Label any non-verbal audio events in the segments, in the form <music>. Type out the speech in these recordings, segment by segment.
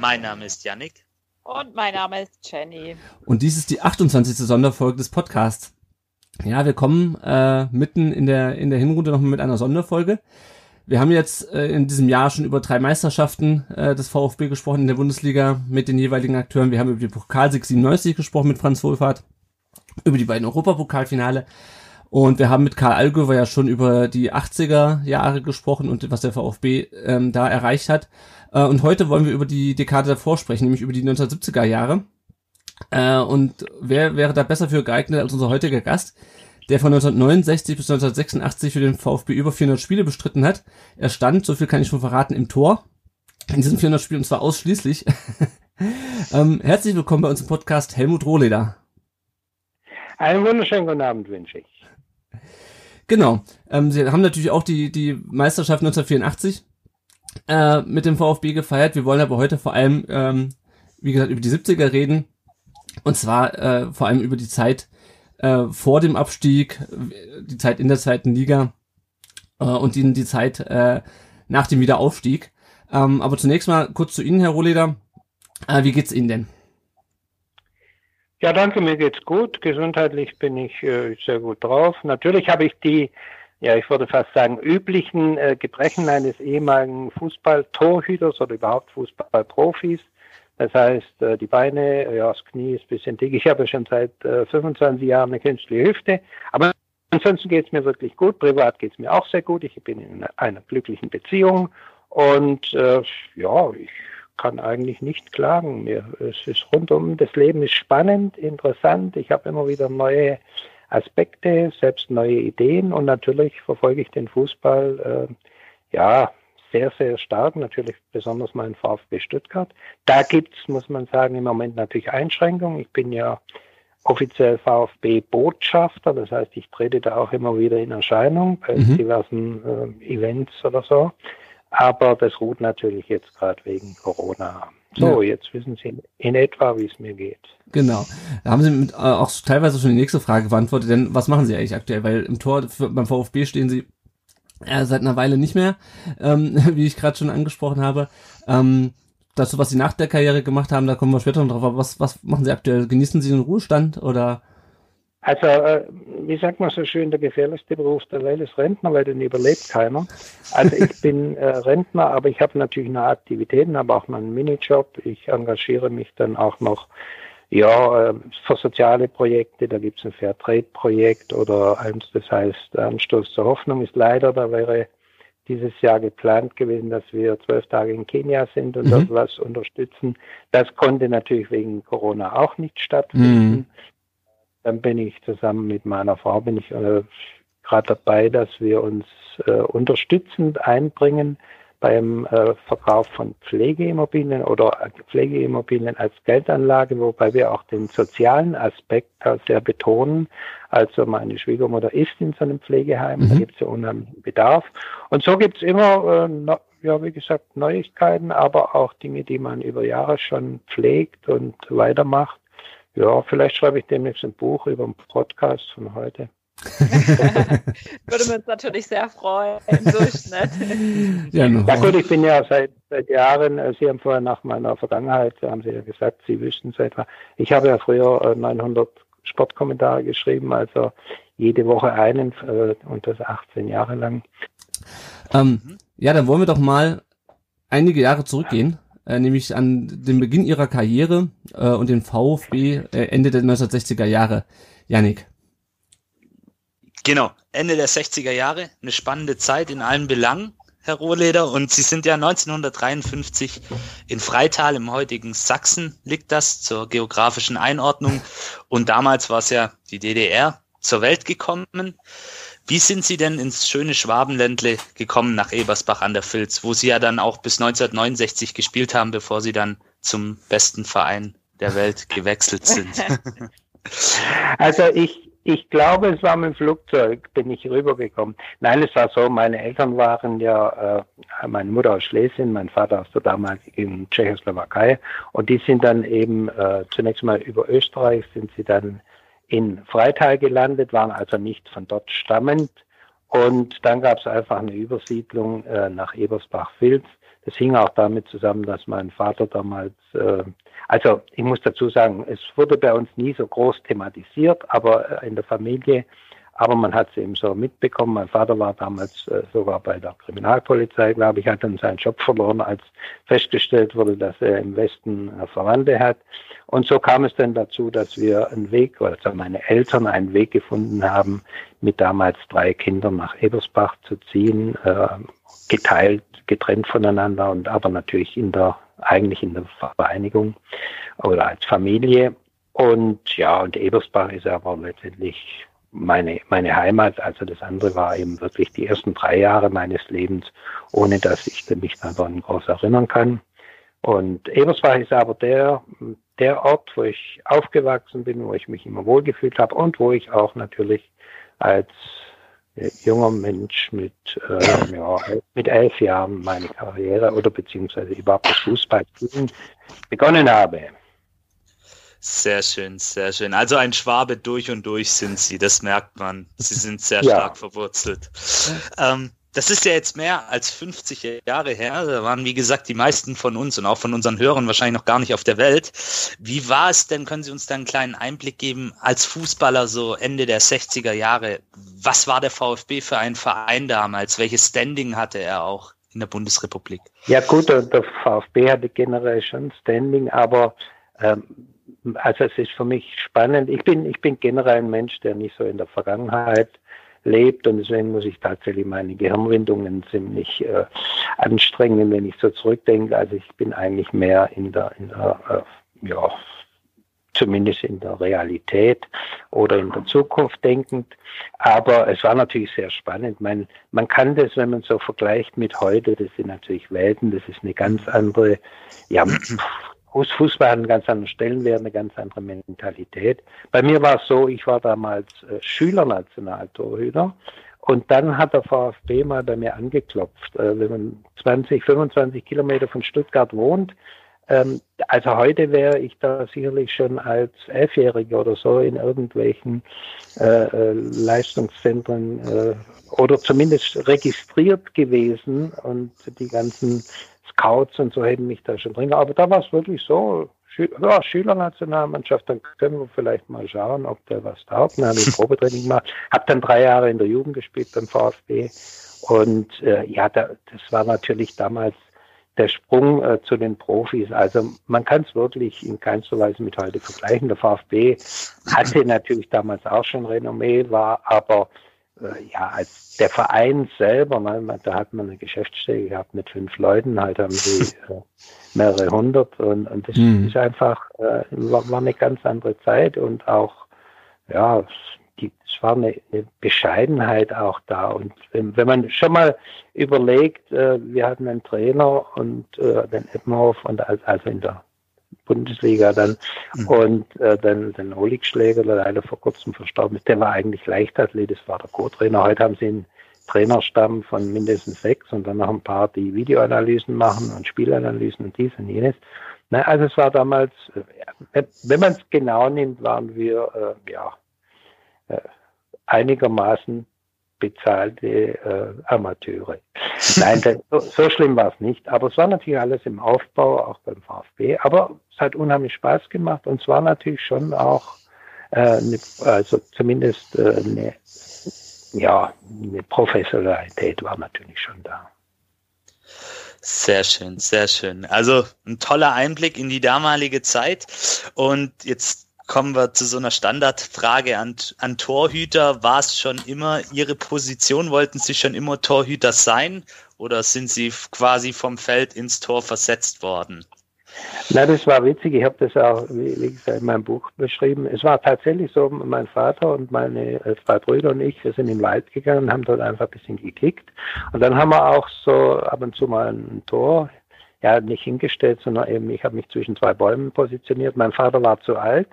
Mein Name ist Yannick. Und mein Name ist Jenny. Und dies ist die 28. Sonderfolge des Podcasts. Ja, wir kommen äh, mitten in der, in der Hinrunde nochmal mit einer Sonderfolge. Wir haben jetzt äh, in diesem Jahr schon über drei Meisterschaften äh, des VfB gesprochen in der Bundesliga mit den jeweiligen Akteuren. Wir haben über die Pokalsieg 97 gesprochen mit Franz Wohlfahrt, über die beiden Europapokalfinale. Und wir haben mit Karl Allgöwer ja schon über die 80er Jahre gesprochen und was der VfB ähm, da erreicht hat. Äh, und heute wollen wir über die Dekade davor sprechen, nämlich über die 1970er Jahre. Äh, und wer wäre da besser für geeignet als unser heutiger Gast, der von 1969 bis 1986 für den VfB über 400 Spiele bestritten hat. Er stand, so viel kann ich schon verraten, im Tor. In diesen 400 Spielen und zwar ausschließlich. <laughs> ähm, herzlich willkommen bei uns im Podcast Helmut Rohleder. Einen wunderschönen guten Abend wünsche ich. Genau. Ähm, sie haben natürlich auch die, die Meisterschaft 1984 äh, mit dem VfB gefeiert. Wir wollen aber heute vor allem, ähm, wie gesagt, über die 70er reden. Und zwar äh, vor allem über die Zeit äh, vor dem Abstieg, die Zeit in der zweiten Liga äh, und die, die Zeit äh, nach dem Wiederaufstieg. Ähm, aber zunächst mal kurz zu Ihnen, Herr Rohleder. Äh, wie geht's Ihnen denn? Ja, danke, mir geht's gut. Gesundheitlich bin ich äh, sehr gut drauf. Natürlich habe ich die, ja, ich würde fast sagen, üblichen äh, Gebrechen eines ehemaligen Fußballtorhüters oder überhaupt Fußballprofis. Das heißt, äh, die Beine, ja, das Knie ist ein bisschen dick. Ich habe schon seit äh, 25 Jahren eine künstliche Hüfte. Aber ansonsten geht's mir wirklich gut. Privat geht's mir auch sehr gut. Ich bin in einer glücklichen Beziehung. Und äh, ja, ich kann eigentlich nicht klagen. Mir, es ist rundum, das Leben ist spannend, interessant. Ich habe immer wieder neue Aspekte, selbst neue Ideen und natürlich verfolge ich den Fußball äh, ja sehr, sehr stark, natürlich besonders mein VfB Stuttgart. Da gibt's, muss man sagen, im Moment natürlich Einschränkungen. Ich bin ja offiziell VfB-Botschafter, das heißt, ich trete da auch immer wieder in Erscheinung bei mhm. diversen äh, Events oder so. Aber das ruht natürlich jetzt gerade wegen Corona. So, ja. jetzt wissen Sie in etwa, wie es mir geht. Genau. Da haben Sie mit, äh, auch teilweise schon die nächste Frage beantwortet, denn was machen Sie eigentlich aktuell? Weil im Tor für, beim VfB stehen Sie äh, seit einer Weile nicht mehr, ähm, <laughs> wie ich gerade schon angesprochen habe. Ähm, dazu, was Sie nach der Karriere gemacht haben, da kommen wir später noch drauf. Aber was, was machen Sie aktuell? Genießen Sie den Ruhestand oder also, äh, wie sagt man so schön, der gefährlichste Beruf der Welt ist Rentner, weil den überlebt keiner. Also ich bin äh, Rentner, aber ich habe natürlich noch Aktivitäten, aber auch noch einen Minijob. Ich engagiere mich dann auch noch ja, äh, für soziale Projekte. Da gibt es ein Fairtrade-Projekt oder eins, das heißt Anstoß zur Hoffnung ist leider, da wäre dieses Jahr geplant gewesen, dass wir zwölf Tage in Kenia sind und mhm. dort was unterstützen. Das konnte natürlich wegen Corona auch nicht stattfinden. Mhm. Dann bin ich zusammen mit meiner Frau, bin ich äh, gerade dabei, dass wir uns äh, unterstützend einbringen beim äh, Verkauf von Pflegeimmobilien oder Pflegeimmobilien als Geldanlage, wobei wir auch den sozialen Aspekt sehr betonen. Also meine Schwiegermutter ist in so einem Pflegeheim, mhm. da gibt es ja unheimlichen Bedarf. Und so gibt es immer, äh, no, ja wie gesagt, Neuigkeiten, aber auch Dinge, die man über Jahre schon pflegt und weitermacht. Ja, vielleicht schreibe ich demnächst ein Buch über den Podcast von heute. <laughs> Würde uns natürlich sehr freuen. Durchschnitt. <laughs> ja, ja gut, ich bin ja seit, seit Jahren, äh, Sie haben vorher nach meiner Vergangenheit, haben Sie ja gesagt, Sie wüssten es etwa. Ich habe ja früher 900 äh, Sportkommentare geschrieben, also jede Woche einen äh, und das 18 Jahre lang. Ähm, ja, dann wollen wir doch mal einige Jahre zurückgehen äh, nämlich an den Beginn ihrer Karriere äh, und den VfB äh, Ende der 1960er Jahre. Janik. Genau, Ende der 60er Jahre, eine spannende Zeit in allen Belangen, Herr Rohleder. Und Sie sind ja 1953 in Freital im heutigen Sachsen, liegt das zur geografischen Einordnung. Und damals war es ja die DDR zur Welt gekommen Wie sind Sie denn ins schöne Schwabenländle gekommen nach Ebersbach an der Filz, wo Sie ja dann auch bis 1969 gespielt haben, bevor Sie dann zum besten Verein der Welt <laughs> gewechselt sind? <laughs> Also ich, ich glaube, es war mit dem Flugzeug, bin ich rübergekommen. Nein, es war so, meine Eltern waren ja, äh, meine Mutter aus Schlesien, mein Vater aus der damaligen Tschechoslowakei und die sind dann eben äh, zunächst mal über Österreich sind sie dann in Freital gelandet, waren also nicht von dort stammend. Und dann gab es einfach eine Übersiedlung äh, nach Ebersbach-Vils. Das hing auch damit zusammen, dass mein Vater damals, äh, also ich muss dazu sagen, es wurde bei uns nie so groß thematisiert, aber äh, in der Familie aber man hat es eben so mitbekommen. Mein Vater war damals äh, sogar bei der Kriminalpolizei, glaube ich, hat dann seinen Job verloren, als festgestellt wurde, dass er im Westen äh, Verwandte hat. Und so kam es dann dazu, dass wir einen Weg, also meine Eltern einen Weg gefunden haben, mit damals drei Kindern nach Ebersbach zu ziehen, äh, geteilt, getrennt voneinander und aber natürlich in der, eigentlich in der Vereinigung oder als Familie. Und ja, und Ebersbach ist aber letztendlich meine, meine Heimat. Also das andere war eben wirklich die ersten drei Jahre meines Lebens, ohne dass ich mich daran groß erinnern kann. Und Ebersbach ist aber der, der Ort, wo ich aufgewachsen bin, wo ich mich immer wohlgefühlt habe und wo ich auch natürlich als junger Mensch mit, äh, ja, mit elf Jahren meine Karriere oder beziehungsweise überhaupt das Fußballspielen begonnen habe. Sehr schön, sehr schön. Also ein Schwabe durch und durch sind Sie, das merkt man. Sie sind sehr ja. stark verwurzelt. Ähm, das ist ja jetzt mehr als 50 Jahre her. Da waren, wie gesagt, die meisten von uns und auch von unseren Hörern wahrscheinlich noch gar nicht auf der Welt. Wie war es denn? Können Sie uns da einen kleinen Einblick geben als Fußballer so Ende der 60er Jahre? Was war der VfB für ein Verein damals? Welches Standing hatte er auch in der Bundesrepublik? Ja gut, der VfB hatte generell schon Standing, aber ähm, also es ist für mich spannend. Ich bin, ich bin generell ein Mensch, der nicht so in der Vergangenheit lebt und deswegen muss ich tatsächlich meine Gehirnwindungen ziemlich äh, anstrengen, wenn ich so zurückdenke. Also ich bin eigentlich mehr in der, in der äh, ja, zumindest in der Realität oder in der Zukunft denkend. Aber es war natürlich sehr spannend. Man, man kann das, wenn man so vergleicht mit heute, das sind natürlich Welten, das ist eine ganz andere, ja, Fußball hat einen ganz anderen Stellenwert, eine ganz andere Mentalität. Bei mir war es so, ich war damals äh, Schülernationaltorhüter und dann hat der VfB mal bei mir angeklopft. Äh, wenn man 20, 25 Kilometer von Stuttgart wohnt, ähm, also heute wäre ich da sicherlich schon als Elfjähriger oder so in irgendwelchen äh, äh Leistungszentren äh, oder zumindest registriert gewesen und die ganzen Scouts und so hätten mich da schon drin. Aber da war es wirklich so, ja, Schülernationalmannschaft, dann können wir vielleicht mal schauen, ob der was taugt. Dann habe ich <laughs> Probetraining gemacht, habe dann drei Jahre in der Jugend gespielt beim VfB. Und äh, ja, da, das war natürlich damals der Sprung äh, zu den Profis. Also man kann es wirklich in keinster Weise mit heute vergleichen. Der VfB hatte natürlich damals auch schon Renommee, war aber ja, als der Verein selber, ne, da hat man eine Geschäftsstelle gehabt mit fünf Leuten, halt haben sie <laughs> äh, mehrere hundert und, und das mhm. ist einfach, äh, war, war, eine ganz andere Zeit und auch, ja, die, es war eine, eine, Bescheidenheit auch da und wenn, wenn man schon mal überlegt, äh, wir hatten einen Trainer und äh, den Eppenhof und also in der Bundesliga dann. Mhm. Und äh, dann den Olig Schläger, der leider vor kurzem verstorben ist, der war eigentlich Leichtathlet, das war der Co-Trainer. Heute haben sie einen Trainerstamm von mindestens sechs und dann noch ein paar, die Videoanalysen machen und Spielanalysen und dies und jenes. Na, also es war damals, äh, wenn man es genau nimmt, waren wir äh, ja äh, einigermaßen bezahlte äh, Amateure. <laughs> Nein, das, so, so, schlimm war es nicht. Aber es war natürlich alles im Aufbau, auch beim VfB. Aber hat unheimlich Spaß gemacht und es war natürlich schon auch, äh, eine, also zumindest äh, eine, ja, eine Professionalität war natürlich schon da. Sehr schön, sehr schön. Also ein toller Einblick in die damalige Zeit. Und jetzt kommen wir zu so einer Standardfrage an, an Torhüter. War es schon immer Ihre Position? Wollten Sie schon immer Torhüter sein oder sind Sie quasi vom Feld ins Tor versetzt worden? Na, das war witzig. Ich habe das auch, wie, gesagt, in meinem Buch beschrieben. Es war tatsächlich so, mein Vater und meine äh, zwei Brüder und ich, wir sind in den Wald gegangen und haben dort einfach ein bisschen gekickt. Und dann haben wir auch so ab und zu mal ein Tor, ja, nicht hingestellt, sondern eben, ich habe mich zwischen zwei Bäumen positioniert. Mein Vater war zu alt.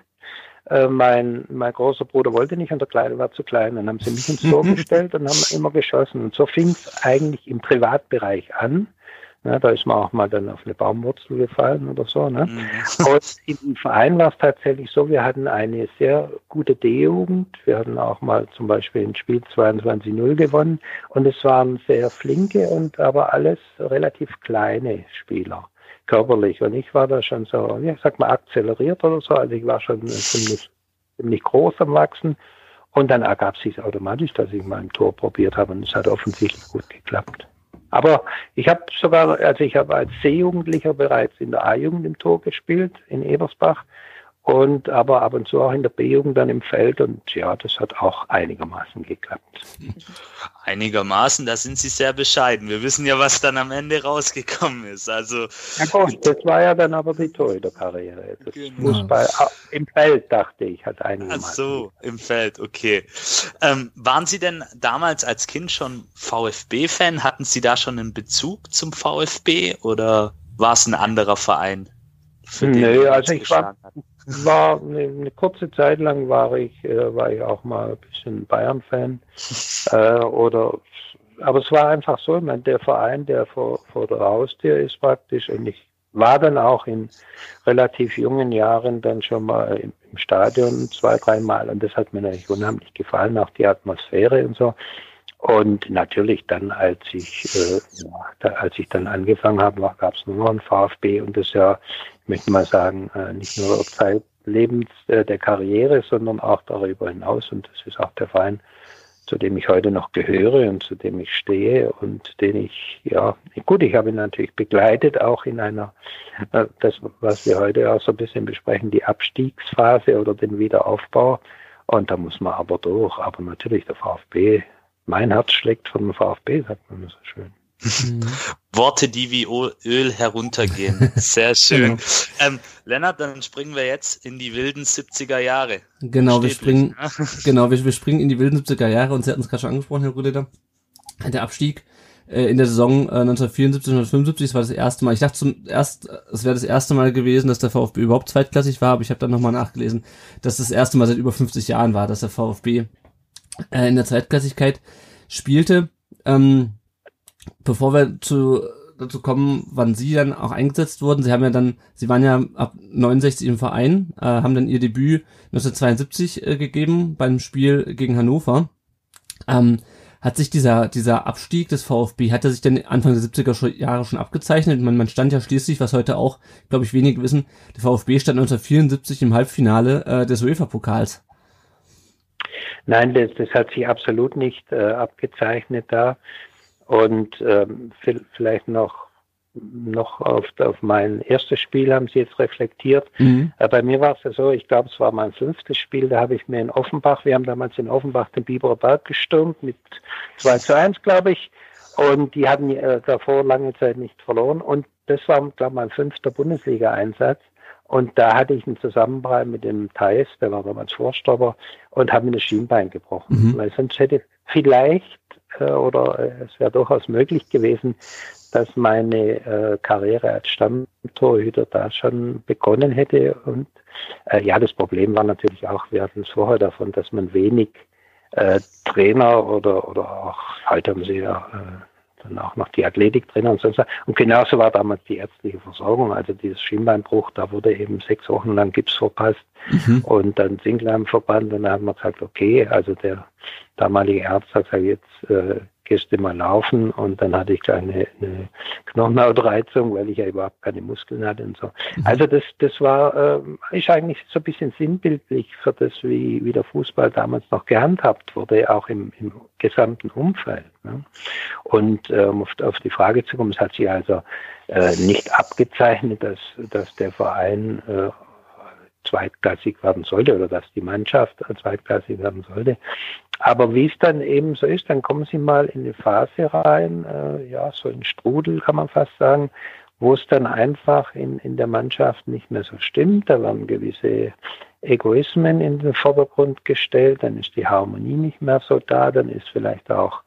Äh, mein, mein großer Bruder wollte nicht und der Kleine war zu klein. Dann haben sie mich ins Tor <laughs> gestellt und haben immer geschossen. Und so fing es eigentlich im Privatbereich an. Ja, da ist man auch mal dann auf eine Baumwurzel gefallen oder so. Ne? Mhm. <laughs> Und im Verein war es tatsächlich so, wir hatten eine sehr gute D-Jugend. Wir hatten auch mal zum Beispiel ein Spiel 22-0 gewonnen. Und es waren sehr flinke und aber alles relativ kleine Spieler körperlich. Und ich war da schon so, ja, ich sag mal, akzeleriert oder so. Also ich war schon ziemlich, ziemlich groß am Wachsen. Und dann ergab es sich automatisch, dass ich mal ein Tor probiert habe. Und es hat offensichtlich gut geklappt. Aber ich habe sogar, also ich habe als C-Jugendlicher bereits in der A-Jugend im Tor gespielt, in Ebersbach und aber ab und zu auch in der B-Jugend dann im Feld und ja, das hat auch einigermaßen geklappt. <laughs> Einigermaßen, da sind Sie sehr bescheiden. Wir wissen ja, was dann am Ende rausgekommen ist. Also ja gut, das war ja dann aber die Torhüterkarriere. Das genau. Fußball ah, im Feld dachte ich hat einigermaßen. Ach so, im Feld, okay. Ähm, waren Sie denn damals als Kind schon VfB-Fan? Hatten Sie da schon einen Bezug zum VfB oder war es ein anderer Verein? Nö, also ich war, war eine, eine, kurze Zeit lang war ich, äh, war ich auch mal ein bisschen Bayern-Fan. <laughs> äh, oder aber es war einfach so, ich meine, der Verein, der vor, vor der Haustür ist praktisch und ich war dann auch in relativ jungen Jahren dann schon mal im, im Stadion zwei, dreimal und das hat mir natürlich unheimlich gefallen, auch die Atmosphäre und so. Und natürlich dann, als ich, äh, da, als ich dann angefangen habe, gab es nur noch ein VfB und das ja ich möchte mal sagen, äh, nicht nur Zeitlebens äh, der Karriere, sondern auch darüber hinaus. Und das ist auch der Verein, zu dem ich heute noch gehöre und zu dem ich stehe und den ich, ja, gut, ich habe ihn natürlich begleitet, auch in einer, äh, das, was wir heute auch so ein bisschen besprechen, die Abstiegsphase oder den Wiederaufbau. Und da muss man aber durch. Aber natürlich der VfB, mein Herz schlägt von dem VfB, sagt man so schön. <laughs> Worte, die wie Öl heruntergehen. Sehr <laughs> schön. Genau. Ähm, Lennart, dann springen wir jetzt in die wilden 70er Jahre. Genau, wir springen, <laughs> genau, wir, wir, springen in die wilden 70er Jahre und Sie hatten es gerade schon angesprochen, Herr Rudeder. Der Abstieg äh, in der Saison äh, 1974, 1975, das war das erste Mal. Ich dachte zum erst, es wäre das erste Mal gewesen, dass der VfB überhaupt zweitklassig war, aber ich habe dann nochmal nachgelesen, dass das erste Mal seit über 50 Jahren war, dass der VfB äh, in der Zweitklassigkeit spielte. Ähm, bevor wir zu dazu kommen, wann Sie dann auch eingesetzt wurden. Sie haben ja dann, Sie waren ja ab 69 im Verein, äh, haben dann Ihr Debüt 1972 äh, gegeben beim Spiel gegen Hannover. Ähm, hat sich dieser, dieser Abstieg des VfB, hat er sich denn Anfang der 70er Jahre schon abgezeichnet? Man, man stand ja schließlich, was heute auch, glaube ich, wenige wissen, der VfB stand 1974 im Halbfinale äh, des UEFA-Pokals. Nein, das, das hat sich absolut nicht äh, abgezeichnet da. Und ähm, vielleicht noch, noch auf, auf mein erstes Spiel haben Sie jetzt reflektiert. Mhm. Äh, bei mir war es ja so, ich glaube, es war mein fünftes Spiel, da habe ich mir in Offenbach, wir haben damals in Offenbach den Biberer Berg gestürmt mit 2 zu 1, glaube ich. Und die hatten äh, davor lange Zeit nicht verloren. Und das war, glaube ich, mein fünfter Bundesliga-Einsatz. Und da hatte ich einen Zusammenprall mit dem Thais, der war damals Vorstopper, und habe mir das Schienbein gebrochen. Mhm. Weil sonst hätte vielleicht äh, oder äh, es wäre durchaus möglich gewesen, dass meine äh, Karriere als Stammtorhüter da schon begonnen hätte. Und äh, ja, das Problem war natürlich auch, wir hatten es vorher davon, dass man wenig äh, Trainer oder, oder auch, heute haben sie ja äh, dann auch noch die Athletik drin und so. Und genauso war damals die ärztliche Versorgung. Also dieses Schienbeinbruch, da wurde eben sechs Wochen lang Gips verpasst mhm. und dann Singleinverband. Und dann haben wir gesagt, okay, also der damalige Arzt hat gesagt, jetzt äh, gehst mal laufen und dann hatte ich gleich eine, eine Knochenhautreizung, weil ich ja überhaupt keine Muskeln hatte und so. Mhm. Also das, das war, äh, ist eigentlich so ein bisschen sinnbildlich für das, wie, wie der Fußball damals noch gehandhabt wurde, auch im, im gesamten Umfeld. Ne? Und äh, um auf, auf, die Frage zu kommen, es hat sich also äh, nicht abgezeichnet, dass, dass der Verein äh, zweitklassig werden sollte oder dass die Mannschaft zweitklassig werden sollte. Aber wie es dann eben so ist, dann kommen sie mal in eine Phase rein, äh, ja, so ein Strudel kann man fast sagen, wo es dann einfach in, in der Mannschaft nicht mehr so stimmt. Da werden gewisse Egoismen in den Vordergrund gestellt, dann ist die Harmonie nicht mehr so da, dann ist vielleicht auch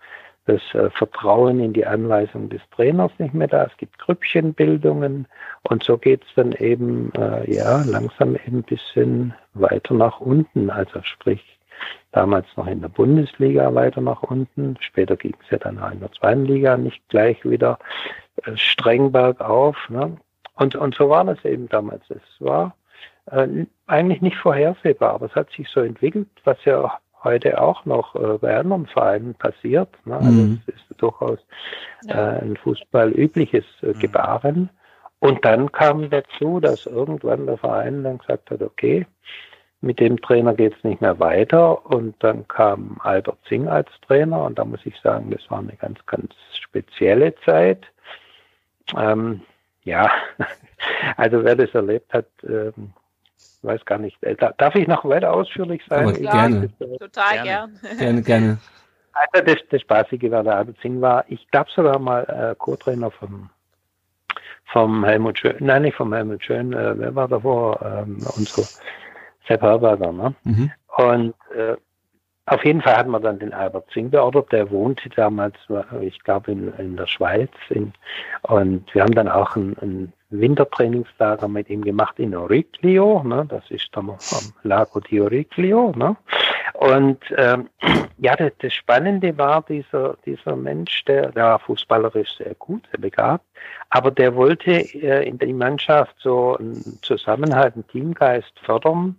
das äh, Vertrauen in die Anweisung des Trainers nicht mehr da. Es gibt Grüppchenbildungen und so geht es dann eben äh, ja langsam eben ein bisschen weiter nach unten. Also sprich damals noch in der Bundesliga weiter nach unten. Später ging es ja dann auch in der zweiten Liga nicht gleich wieder äh, streng bergauf. Ne? Und, und so war das eben damals. Es war äh, eigentlich nicht vorhersehbar, aber es hat sich so entwickelt, was ja heute auch noch äh, bei anderen Vereinen passiert. Ne? Also mhm. es ist durchaus äh, ein Fußball übliches äh, mhm. Gebaren. Und dann kam dazu, dass irgendwann der Verein dann gesagt hat, okay, mit dem Trainer geht es nicht mehr weiter. Und dann kam Albert Zing als Trainer und da muss ich sagen, das war eine ganz, ganz spezielle Zeit. Ähm, ja, <laughs> also wer das erlebt hat, ähm, weiß gar nicht. Äh, darf ich noch weiter ausführlich sein? Aber gerne. Total gern. Gerne, gerne. <laughs> Also das, das Spaßige war, der Albert Singh war, ich glaube sogar mal äh, Co-Trainer vom, vom Helmut Schön, nein, nicht vom Helmut Schön, äh, wer war davor? Ähm, unser Sepp Herberger, ne? Mhm. Und äh, auf jeden Fall hat man dann den Albert Zing beordert, der wohnte damals, ich glaube, in, in der Schweiz. In, und wir haben dann auch ein, ein Wintertrainingslager mit ihm gemacht in Origlio, ne? das ist am Lago di Origlio. Ne? Und ähm, <clears throat> ja, das, das, Spannende war dieser, dieser Mensch, der, der war fußballerisch sehr gut, sehr begabt, aber der wollte äh, in der Mannschaft so einen Zusammenhalt, einen Teamgeist fördern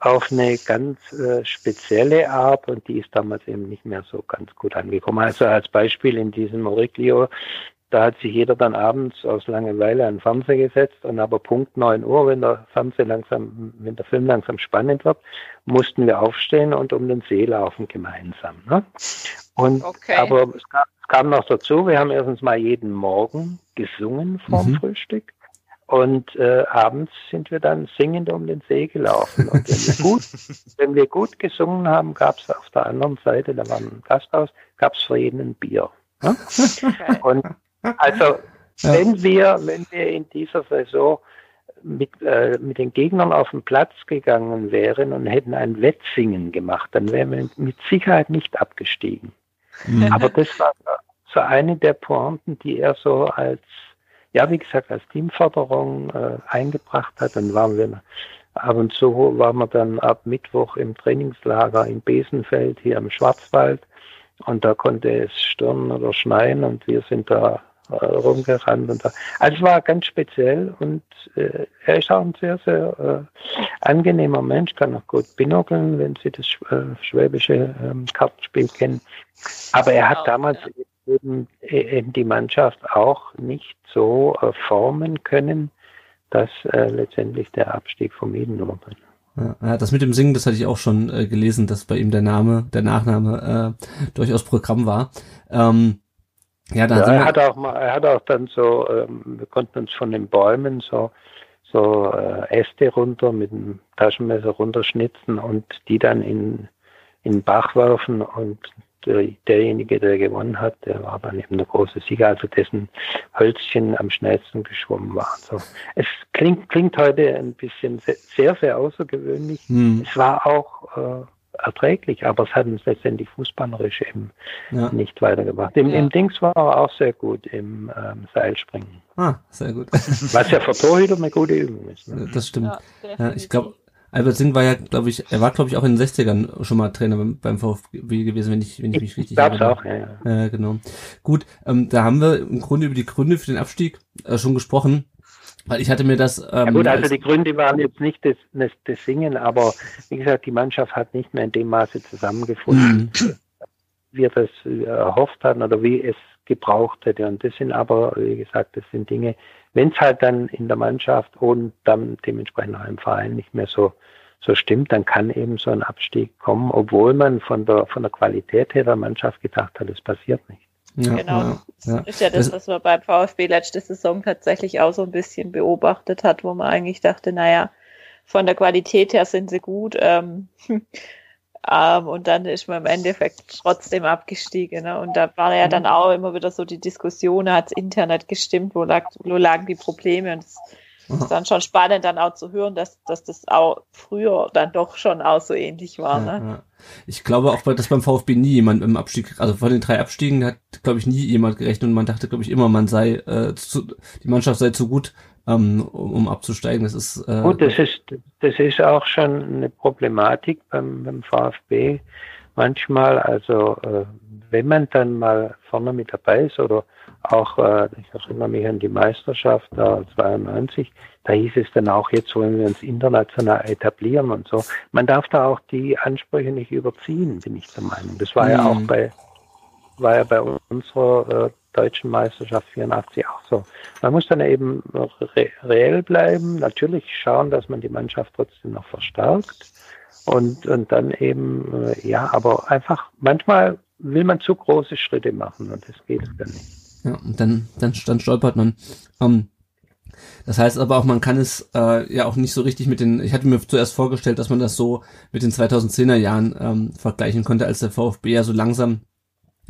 auf eine ganz äh, spezielle Art und die ist damals eben nicht mehr so ganz gut angekommen. Also als Beispiel in diesem Origlio, da hat sich jeder dann abends aus Langeweile an den Fernseher gesetzt und aber Punkt 9 Uhr, wenn der Fernseher langsam, wenn der Film langsam spannend wird, mussten wir aufstehen und um den See laufen gemeinsam. Ne? Und okay. aber es kam, es kam noch dazu, wir haben erstens mal jeden Morgen gesungen vorm mhm. Frühstück. Und äh, abends sind wir dann singend um den See gelaufen. Und wenn wir gut, <laughs> wenn wir gut gesungen haben, gab es auf der anderen Seite, da war ein Gasthaus, gab es für jeden ein Bier. Ja? Und also wenn wir, wenn wir in dieser Saison mit, äh, mit den Gegnern auf den Platz gegangen wären und hätten ein Wettsingen gemacht, dann wären wir mit Sicherheit nicht abgestiegen. Mhm. Aber das war so eine der Pointen, die er so als ja, wie gesagt, als Teamförderung äh, eingebracht hat. Dann waren wir ab und zu waren wir dann ab Mittwoch im Trainingslager in Besenfeld hier im Schwarzwald und da konnte es stürmen oder schneien und wir sind da äh, rumgerannt und da. Also es war ganz speziell und äh, er ist auch ein sehr, sehr äh, angenehmer Mensch, kann auch gut binokeln, wenn Sie das äh, schwäbische ähm, Kartenspiel kennen. Aber er hat damals eben, eben die Mannschaft auch nicht so äh, formen können, dass äh, letztendlich der Abstieg vermieden wurde. Ja, das mit dem Singen, das hatte ich auch schon äh, gelesen, dass bei ihm der Name, der Nachname äh, durchaus Programm war. Ähm, ja, dann ja, er hat auch mal, er hat auch dann so, ähm, wir konnten uns von den Bäumen so so äh, Äste runter mit dem Taschenmesser runterschnitzen und die dann in in den Bach werfen und derjenige, der gewonnen hat, der war dann eben der große Sieger, also dessen Hölzchen am schnellsten geschwommen war. So. Es klingt, klingt heute ein bisschen sehr, sehr außergewöhnlich. Hm. Es war auch äh, erträglich, aber es hat uns letztendlich fußballerisch eben ja. nicht weitergebracht. Im, ja. Im Dings war er auch sehr gut im ähm, Seilspringen. Ah, sehr gut. Was ja für Torhüter eine gute Übung ist. Ne? Das stimmt. Ja, ich glaube, Albert Sing war ja, glaube ich, er war, glaube ich, auch in den 60ern schon mal Trainer beim, beim VfB gewesen, wenn ich, wenn ich mich richtig erinnere. auch, ja, ja. Äh, genau. Gut, ähm, da haben wir im Grunde über die Gründe für den Abstieg äh, schon gesprochen. Weil ich hatte mir das. Ähm, ja gut, also die Gründe waren jetzt nicht das, das, das Singen, aber wie gesagt, die Mannschaft hat nicht mehr in dem Maße zusammengefunden, mhm. wie wir das erhofft hatten oder wie es gebraucht hätte. Und das sind aber, wie gesagt, das sind Dinge, wenn es halt dann in der Mannschaft und dann dementsprechend auch im Verein nicht mehr so so stimmt, dann kann eben so ein Abstieg kommen, obwohl man von der von der Qualität her der Mannschaft gedacht hat, es passiert nicht. Ja, genau. Ja, ja. ist ja das, was man beim VfB letzte Saison tatsächlich auch so ein bisschen beobachtet hat, wo man eigentlich dachte, naja, von der Qualität her sind sie gut, ähm, Ähm, und dann ist man im Endeffekt trotzdem abgestiegen. Ne? Und da war ja dann mhm. auch immer wieder so die Diskussion, hat das Internet gestimmt, wo, lag, wo lagen die Probleme. Und das ist dann schon spannend, dann auch zu hören, dass, dass das auch früher dann doch schon auch so ähnlich war. Ja, ne? ja. Ich glaube auch, dass beim VfB nie jemand im Abstieg, also von den drei Abstiegen hat, glaube ich, nie jemand gerechnet und man dachte, glaube ich, immer, man sei, äh, zu, die Mannschaft sei zu gut, ähm, um, um abzusteigen. Das ist äh, gut. Das ist das ist auch schon eine Problematik beim, beim VfB manchmal. Also äh, wenn man dann mal vorne mit dabei ist oder auch, äh, ich erinnere mich an die Meisterschaft da 92, da hieß es dann auch, jetzt wollen wir uns international etablieren und so. Man darf da auch die Ansprüche nicht überziehen, bin ich der Meinung. Das war mhm. ja auch bei, war ja bei unserer äh, deutschen Meisterschaft 84 auch so. Man muss dann eben re reell bleiben, natürlich schauen, dass man die Mannschaft trotzdem noch verstärkt und, und dann eben, äh, ja, aber einfach, manchmal will man zu große Schritte machen und das geht dann nicht. Ja, und dann, dann, dann stolpert man. Ähm, das heißt aber auch, man kann es äh, ja auch nicht so richtig mit den, ich hatte mir zuerst vorgestellt, dass man das so mit den 2010er Jahren ähm, vergleichen konnte, als der VfB ja so langsam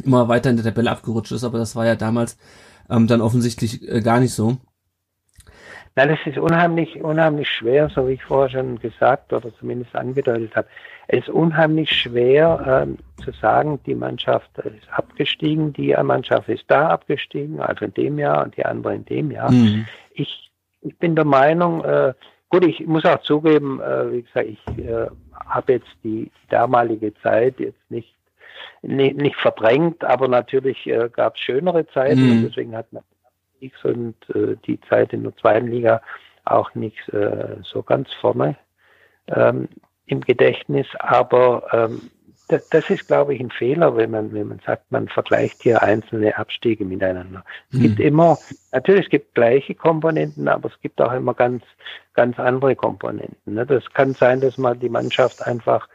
immer weiter in der Tabelle abgerutscht ist, aber das war ja damals ähm, dann offensichtlich äh, gar nicht so. Na, das ist unheimlich, unheimlich schwer, so wie ich vorher schon gesagt oder zumindest angedeutet habe. Es ist unheimlich schwer ähm, zu sagen, die Mannschaft ist abgestiegen, die Mannschaft ist da abgestiegen, also in dem Jahr und die andere in dem Jahr. Mhm. Ich, ich bin der Meinung, äh, gut, ich muss auch zugeben, äh, wie gesagt, ich äh, habe jetzt die damalige Zeit jetzt nicht nicht, nicht verdrängt, aber natürlich äh, gab es schönere Zeiten mhm. und deswegen hat man nichts und äh, die Zeit in der zweiten Liga auch nicht äh, so ganz vorne ähm, im Gedächtnis. Aber ähm, das, das ist, glaube ich, ein Fehler, wenn man, wenn man sagt, man vergleicht hier einzelne Abstiege miteinander. Es mhm. gibt immer, natürlich, es gibt gleiche Komponenten, aber es gibt auch immer ganz, ganz andere Komponenten. Ne? Das kann sein, dass mal die Mannschaft einfach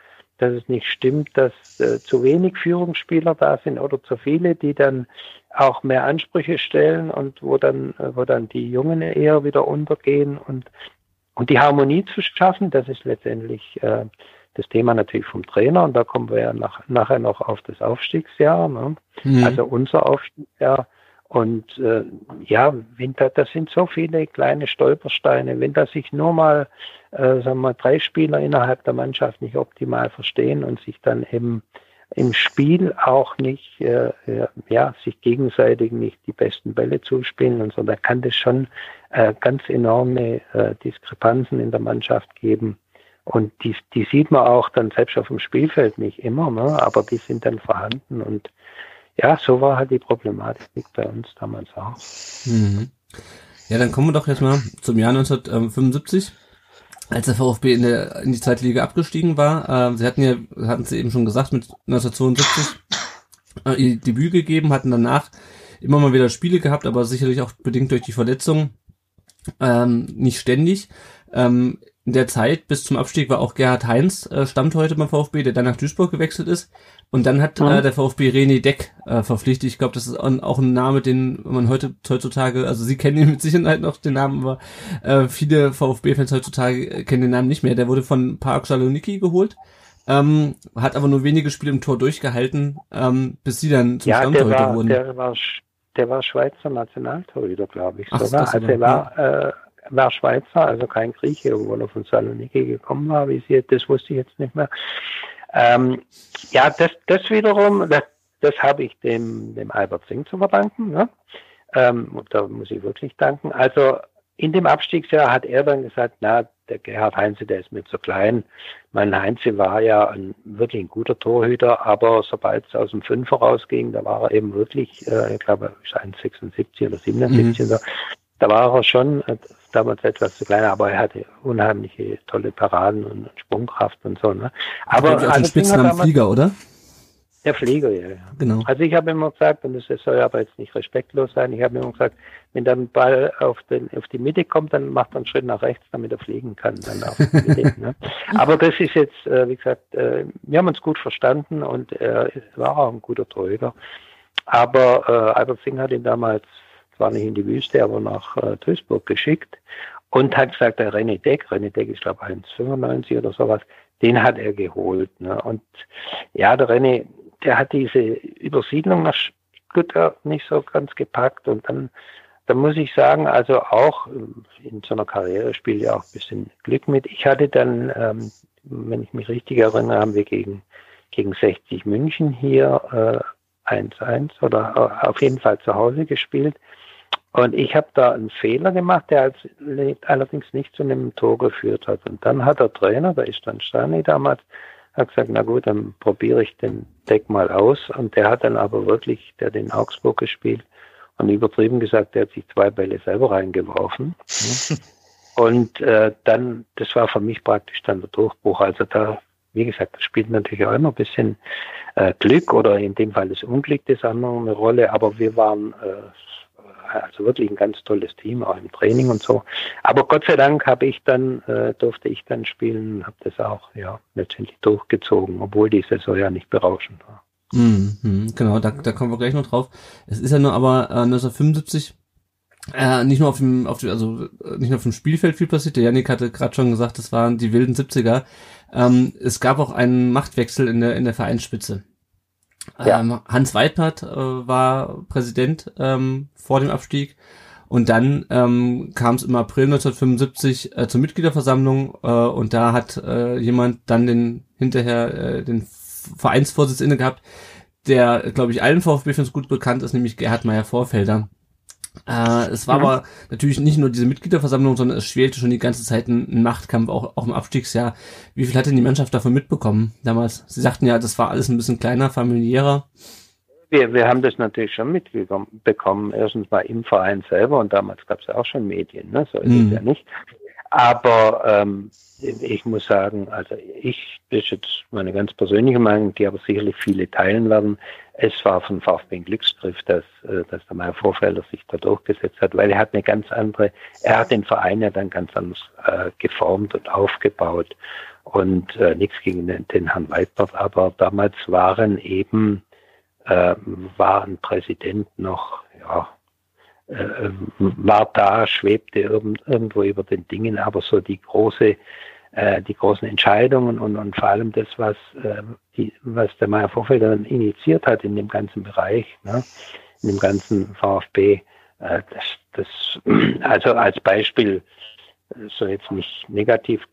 dass es nicht stimmt, dass äh, zu wenig Führungsspieler da sind oder zu viele, die dann auch mehr Ansprüche stellen und wo dann, äh, wo dann die Jungen eher wieder untergehen und, und die Harmonie zu schaffen, das ist letztendlich äh, das Thema natürlich vom Trainer und da kommen wir ja nach, nachher noch auf das Aufstiegsjahr, ne? Mhm. also unser Aufstiegsjahr. Und äh, ja, wenn da, das sind so viele kleine Stolpersteine. Wenn da sich nur mal, äh, sagen wir, drei Spieler innerhalb der Mannschaft nicht optimal verstehen und sich dann eben im Spiel auch nicht, äh, ja, sich gegenseitig nicht die besten Bälle zuspielen und so, da kann das schon äh, ganz enorme äh, Diskrepanzen in der Mannschaft geben. Und die, die sieht man auch dann selbst auf dem Spielfeld nicht immer, ne? aber die sind dann vorhanden und ja, so war halt die Problematik bei uns damals auch. Mhm. Ja, dann kommen wir doch jetzt mal zum Jahr 1975, als der VfB in, der, in die zweite Liga abgestiegen war. Äh, sie hatten ja, hatten sie eben schon gesagt, mit 1972 äh, ihr Debüt gegeben, hatten danach immer mal wieder Spiele gehabt, aber sicherlich auch bedingt durch die Verletzung ähm, nicht ständig. Ähm, in der Zeit bis zum Abstieg war auch Gerhard Heinz äh, stammt heute beim VfB, der dann nach Duisburg gewechselt ist. Und dann hat mhm. äh, der VfB René Deck äh, verpflichtet. Ich glaube, das ist auch ein Name, den man heute heutzutage, also Sie <laughs> kennen ihn mit Sicherheit noch den Namen, aber äh, viele VfB-Fans heutzutage äh, kennen den Namen nicht mehr. Der wurde von Park Saloniki geholt. Ähm, hat aber nur wenige Spiele im Tor durchgehalten, ähm, bis sie dann zum ja, Stammtorhüter wurden. Der war, der war Schweizer Nationaltorhüter, glaube ich. Ach, sogar. Also er war, äh, war Schweizer, also kein Grieche, obwohl er von Saloniki gekommen war, wie sie, das wusste ich jetzt nicht mehr. Ähm, ja, das, das wiederum, das, das habe ich dem, dem Albert Singh zu verdanken. Ne? Ähm, und da muss ich wirklich danken. Also in dem Abstiegsjahr hat er dann gesagt, na, der Gerhard Heinze, der ist mir zu klein. Mein Heinze war ja ein, wirklich ein guter Torhüter, aber sobald es aus dem Fünfer rausging, da war er eben wirklich, äh, ich glaube, 1,76 oder 77 mhm. Da war er schon äh, damals etwas zu klein, aber er hatte unheimliche tolle Paraden und Sprungkraft und so. Ne? Aber also den Spitznamen damals, Flieger, oder? Der Flieger, ja, ja. Genau. Also ich habe immer gesagt, und das soll aber jetzt nicht respektlos sein, ich habe immer gesagt, wenn der Ball auf, den, auf die Mitte kommt, dann macht er einen Schritt nach rechts, damit er fliegen kann. Dann auf die Mitte, <laughs> ne? Aber das ist jetzt, äh, wie gesagt, äh, wir haben uns gut verstanden und er war auch ein guter Torhüter. Aber äh, Albert Singh hat ihn damals zwar nicht in die Wüste, aber nach äh, Duisburg geschickt. und hat gesagt, der René Deck, René Deck ist glaube ich 1,95 oder sowas, den hat er geholt. Ne? Und ja, der René, der hat diese Übersiedlung nach Stuttgart nicht so ganz gepackt und dann da muss ich sagen, also auch in so einer Karriere spielt ja auch ein bisschen Glück mit. Ich hatte dann, ähm, wenn ich mich richtig erinnere, haben wir gegen, gegen 60 München hier äh, 1-1 oder auf jeden Fall zu Hause gespielt. Und ich habe da einen Fehler gemacht, der als, allerdings nicht zu einem Tor geführt hat. Und dann hat der Trainer, da ist dann Stani damals, hat gesagt, na gut, dann probiere ich den Deck mal aus. Und der hat dann aber wirklich, der den Augsburg gespielt, und übertrieben gesagt, der hat sich zwei Bälle selber reingeworfen. <laughs> und äh, dann, das war für mich praktisch dann der Durchbruch. Also da, wie gesagt, das spielt natürlich auch immer ein bisschen äh, Glück oder in dem Fall das Unglück des anderen eine Rolle, aber wir waren äh, also wirklich ein ganz tolles Team, auch im Training und so. Aber Gott sei Dank habe ich dann, äh, durfte ich dann spielen, habe das auch ja letztendlich durchgezogen, obwohl die Saison ja nicht berauschend war. Mhm, genau, da, da kommen wir gleich noch drauf. Es ist ja nur aber äh, 1975 äh, nicht nur auf dem, auf dem, also äh, nicht nur auf dem Spielfeld viel passiert. Der Janik hatte gerade schon gesagt, das waren die wilden 70er. Ähm, es gab auch einen Machtwechsel in der in der Vereinsspitze. Ja. Ähm, Hans Weidpart äh, war Präsident ähm, vor dem Abstieg und dann ähm, kam es im April 1975 äh, zur Mitgliederversammlung äh, und da hat äh, jemand dann den hinterher äh, den Vereinsvorsitz inne gehabt, der, glaube ich, allen VfB-Fans gut bekannt ist, nämlich Gerhard Meyer-Vorfelder. Äh, es war mhm. aber natürlich nicht nur diese Mitgliederversammlung, sondern es schwelte schon die ganze Zeit ein, Machtkampf, auch, auch im Abstiegsjahr. Wie viel hat denn die Mannschaft davon mitbekommen damals? Sie sagten ja, das war alles ein bisschen kleiner, familiärer. Wir, wir haben das natürlich schon mitbekommen. Erstens mal im Verein selber und damals gab es ja auch schon Medien, ne? so ist mhm. es ja nicht. Aber ähm, ich muss sagen, also ich, das ist jetzt meine ganz persönliche Meinung, die aber sicherlich viele teilen werden. Es war von VfB ein Glücksgriff, dass, äh, dass der Meier Vorfelder sich da durchgesetzt hat, weil er hat eine ganz andere, er hat den Verein ja dann ganz anders äh, geformt und aufgebaut. Und äh, nichts gegen den, den Herrn Weidbert, aber damals waren eben, äh, war ein Präsident noch, ja, äh, war da, schwebte irgendwo über den Dingen, aber so die große, äh, die großen Entscheidungen und, und vor allem das, was, äh, die, was der Meier Vorfelder dann initiiert hat in dem ganzen Bereich, ne, in dem ganzen VfB, äh, das, das, <clears throat> also als Beispiel, so jetzt nicht negativ,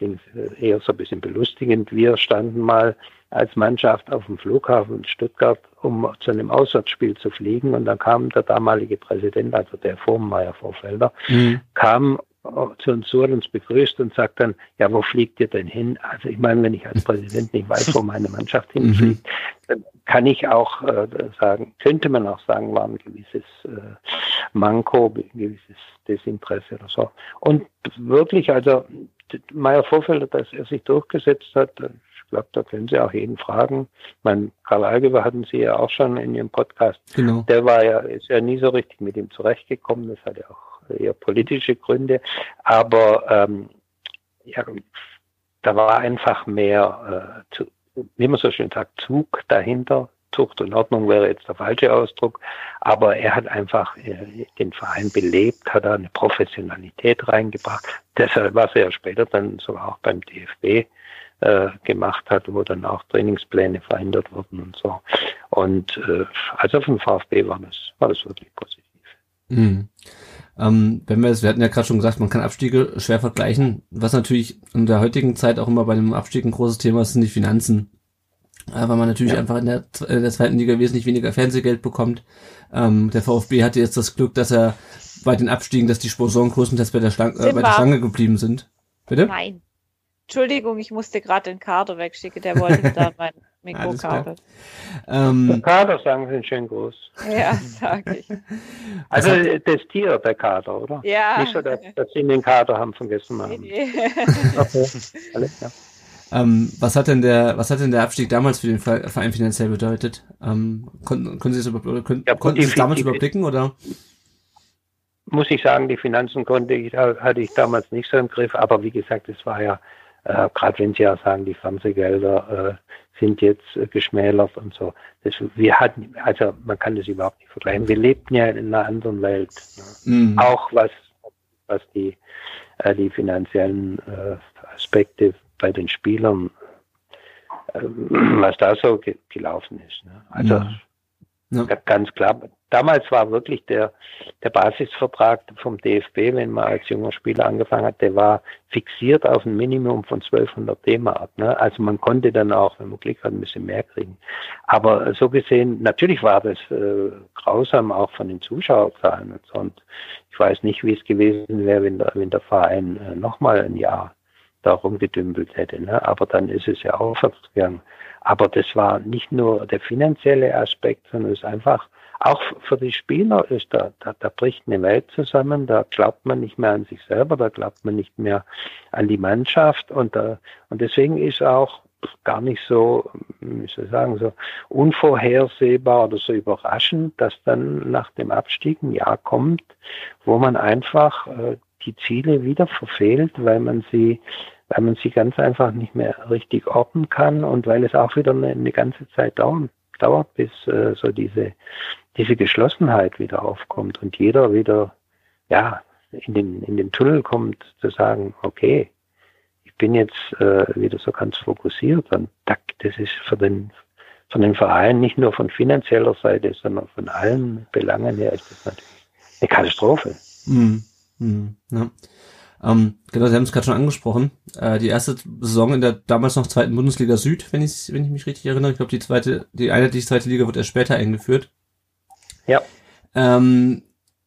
eher so ein bisschen belustigend. Wir standen mal als Mannschaft auf dem Flughafen Stuttgart, um zu einem Auswärtsspiel zu fliegen. Und dann kam der damalige Präsident, also der Vormeier Vorfelder, mhm. kam zu uns zu uns begrüßt und sagt dann, ja, wo fliegt ihr denn hin? Also ich meine, wenn ich als Präsident nicht weiß, wo meine Mannschaft <laughs> mhm. hinfliegt, dann kann ich auch äh, sagen, könnte man auch sagen, war ein gewisses äh, Manko, ein gewisses Desinteresse oder so. Und wirklich, also Meyer Vorfelder, dass er sich durchgesetzt hat, ich glaube, da können Sie auch jeden fragen. Mein Karl Algeber hatten Sie ja auch schon in Ihrem Podcast. Genau. Der war ja, ist ja nie so richtig mit ihm zurechtgekommen. Das hat ja auch eher politische Gründe. Aber ähm, ja, da war einfach mehr, äh, zu, wie man so schön sagt, Zug dahinter. Zucht und Ordnung wäre jetzt der falsche Ausdruck, aber er hat einfach äh, den Verein belebt, hat da eine Professionalität reingebracht. Deshalb, was er ja später dann sogar auch beim DFB äh, gemacht hat, wo dann auch Trainingspläne verändert wurden und so. Und äh, also vom VfB war das, war das wirklich positiv. Mhm. Ähm, wenn wir es, wir hatten ja gerade schon gesagt, man kann Abstiege schwer vergleichen. Was natürlich in der heutigen Zeit auch immer bei einem Abstieg ein großes Thema ist, sind die Finanzen. Äh, weil man natürlich ja. einfach in der, in der zweiten Liga wesentlich weniger Fernsehgeld bekommt. Ähm, der VfB hatte jetzt das Glück, dass er bei den Abstiegen, dass die Sponsoren größtenteils bei der, Schlange, äh, bei der Schlange geblieben sind. Bitte? Nein. Entschuldigung, ich musste gerade den Kader wegschicken, der wollte da <laughs> mein Mikrokabel. Ähm, Kader sagen Sie schön groß. Ja, sage ich. <laughs> Also das Tier, der Kader, oder? Ja. Nicht so, dass, dass Sie den Kader haben vergessen haben. Nee, nee. okay, alles klar. Ähm, was hat denn der, was hat denn der Abstieg damals für den Verein finanziell bedeutet? Ähm, konnten, können Sie es über, können, ja, konnten Sie es damals überblicken oder? Muss ich sagen, die Finanzen konnte ich, hatte ich damals nicht so im Griff, aber wie gesagt, es war ja äh, Gerade wenn Sie ja sagen, die Fernsehgelder äh, sind jetzt äh, geschmälert und so. Das, wir hatten, also man kann das überhaupt nicht vergleichen. Wir lebten ja in einer anderen Welt. Ne? Mhm. Auch was was die, äh, die finanziellen äh, Aspekte bei den Spielern, äh, was da so ge gelaufen ist. Ne? Also ja. Ja. ganz klar, damals war wirklich der, der Basisvertrag vom DFB, wenn man als junger Spieler angefangen hat, der war fixiert auf ein Minimum von 1200 D-Mark. Ne? Also man konnte dann auch, wenn man Glück hat, ein bisschen mehr kriegen. Aber so gesehen, natürlich war das äh, grausam auch von den Zuschauerzahlen und. Und ich weiß nicht, wie es gewesen wäre, wenn der, wenn der Verein äh, nochmal ein Jahr da rumgedümpelt hätte. Ne? Aber dann ist es ja aufwärts gegangen. Aber das war nicht nur der finanzielle Aspekt, sondern es ist einfach auch für die Spieler ist da, da, da bricht eine Welt zusammen, da glaubt man nicht mehr an sich selber, da glaubt man nicht mehr an die Mannschaft und, da, und deswegen ist auch gar nicht so, wie soll ich sagen, so unvorhersehbar oder so überraschend, dass dann nach dem Abstieg ein Jahr kommt, wo man einfach äh, die Ziele wieder verfehlt, weil man sie weil man sie ganz einfach nicht mehr richtig orten kann und weil es auch wieder eine, eine ganze Zeit dauert, dauert bis äh, so diese, diese Geschlossenheit wieder aufkommt und jeder wieder ja, in, den, in den Tunnel kommt, zu sagen, okay, ich bin jetzt äh, wieder so ganz fokussiert und das ist für den, von den Verein nicht nur von finanzieller Seite, sondern von allen Belangen her ist das natürlich eine Katastrophe. Mhm. Mhm. Ja. Ähm, genau, Sie haben es gerade schon angesprochen. Äh, die erste Saison in der damals noch zweiten Bundesliga Süd, wenn ich, wenn ich mich richtig erinnere. Ich glaube, die zweite, die einheitliche zweite Liga wird erst später eingeführt. Ja. Ähm,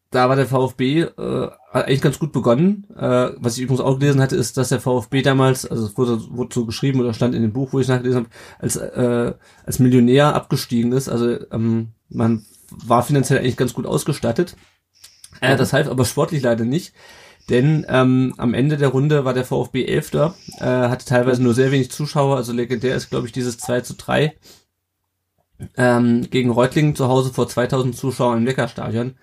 da war der VfB, äh, eigentlich ganz gut begonnen. Äh, was ich übrigens auch gelesen hatte, ist, dass der VfB damals, also es wurde, wurde so geschrieben oder stand in dem Buch, wo ich nachgelesen habe, als, äh, als Millionär abgestiegen ist. Also ähm, man war finanziell eigentlich ganz gut ausgestattet. Äh, das half aber sportlich leider nicht. Denn ähm, am Ende der Runde war der VfB Elfter, äh, hatte teilweise nur sehr wenig Zuschauer, also legendär ist, glaube ich, dieses 2 zu 3 ähm, gegen Reutlingen zu Hause vor 2000 Zuschauern im Neckarstadion.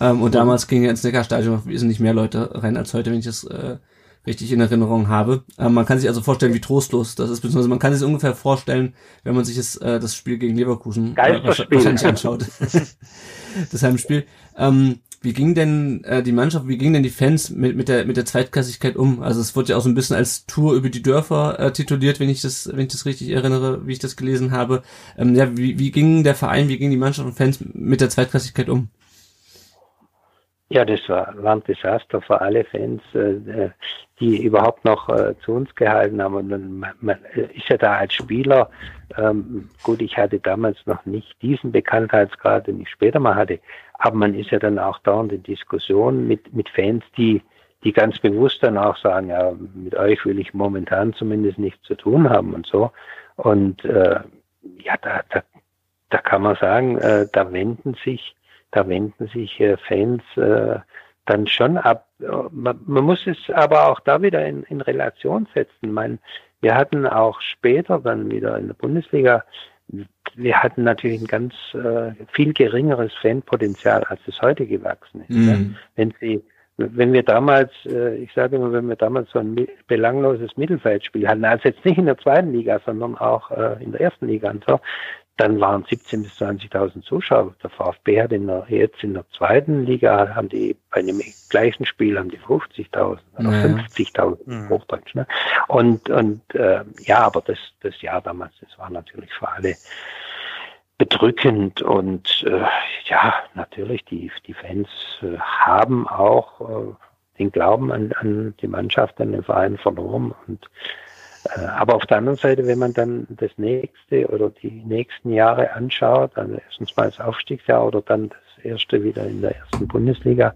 Ähm, und damals gingen ins Neckarstadion wesentlich mehr Leute rein als heute, wenn ich das äh, richtig in Erinnerung habe. Ähm, man kann sich also vorstellen, wie trostlos das ist, beziehungsweise man kann sich ungefähr vorstellen, wenn man sich das, äh, das Spiel gegen Leverkusen äh, wahrscheinlich anschaut. <laughs> das Heimspiel. Ähm, wie ging denn äh, die Mannschaft, wie gingen denn die Fans mit, mit der mit der Zweitklassigkeit um? Also es wurde ja auch so ein bisschen als Tour über die Dörfer äh, tituliert, wenn ich das, wenn ich das richtig erinnere, wie ich das gelesen habe. Ähm, ja, wie, wie ging der Verein, wie ging die Mannschaft und Fans mit der Zweitklassigkeit um? Ja, das war, war ein Desaster für alle Fans, äh, die überhaupt noch äh, zu uns gehalten haben. Und man, man ist ja da als Spieler, ähm, gut, ich hatte damals noch nicht diesen Bekanntheitsgrad, den ich später mal hatte, aber man ist ja dann auch dauernd in Diskussion mit, mit Fans, die, die ganz bewusst dann auch sagen, ja, mit euch will ich momentan zumindest nichts zu tun haben und so. Und äh, ja, da, da, da kann man sagen, äh, da wenden sich, da wenden sich äh, Fans äh, dann schon ab. Man, man muss es aber auch da wieder in, in Relation setzen. Man, wir hatten auch später dann wieder in der Bundesliga wir hatten natürlich ein ganz äh, viel geringeres Fanpotenzial, als es heute gewachsen ist. Mhm. Ja. Wenn Sie, wenn wir damals, äh, ich sage immer, wenn wir damals so ein belangloses Mittelfeldspiel hatten, also jetzt nicht in der zweiten Liga, sondern auch äh, in der ersten Liga und so, dann waren 17.000 bis 20.000 Zuschauer. Der VfB hat in der, jetzt in der zweiten Liga, haben die bei dem gleichen Spiel haben die 50.000 oder ja. 50.000 mhm. Hochdeutsch. Ne? Und, und äh, ja, aber das, das Jahr damals, das war natürlich für alle bedrückend und äh, ja, natürlich, die, die Fans äh, haben auch äh, den Glauben an, an die Mannschaft, an den Verein verloren und aber auf der anderen Seite, wenn man dann das nächste oder die nächsten Jahre anschaut, also erstens mal das Aufstiegsjahr oder dann das erste wieder in der ersten Bundesliga,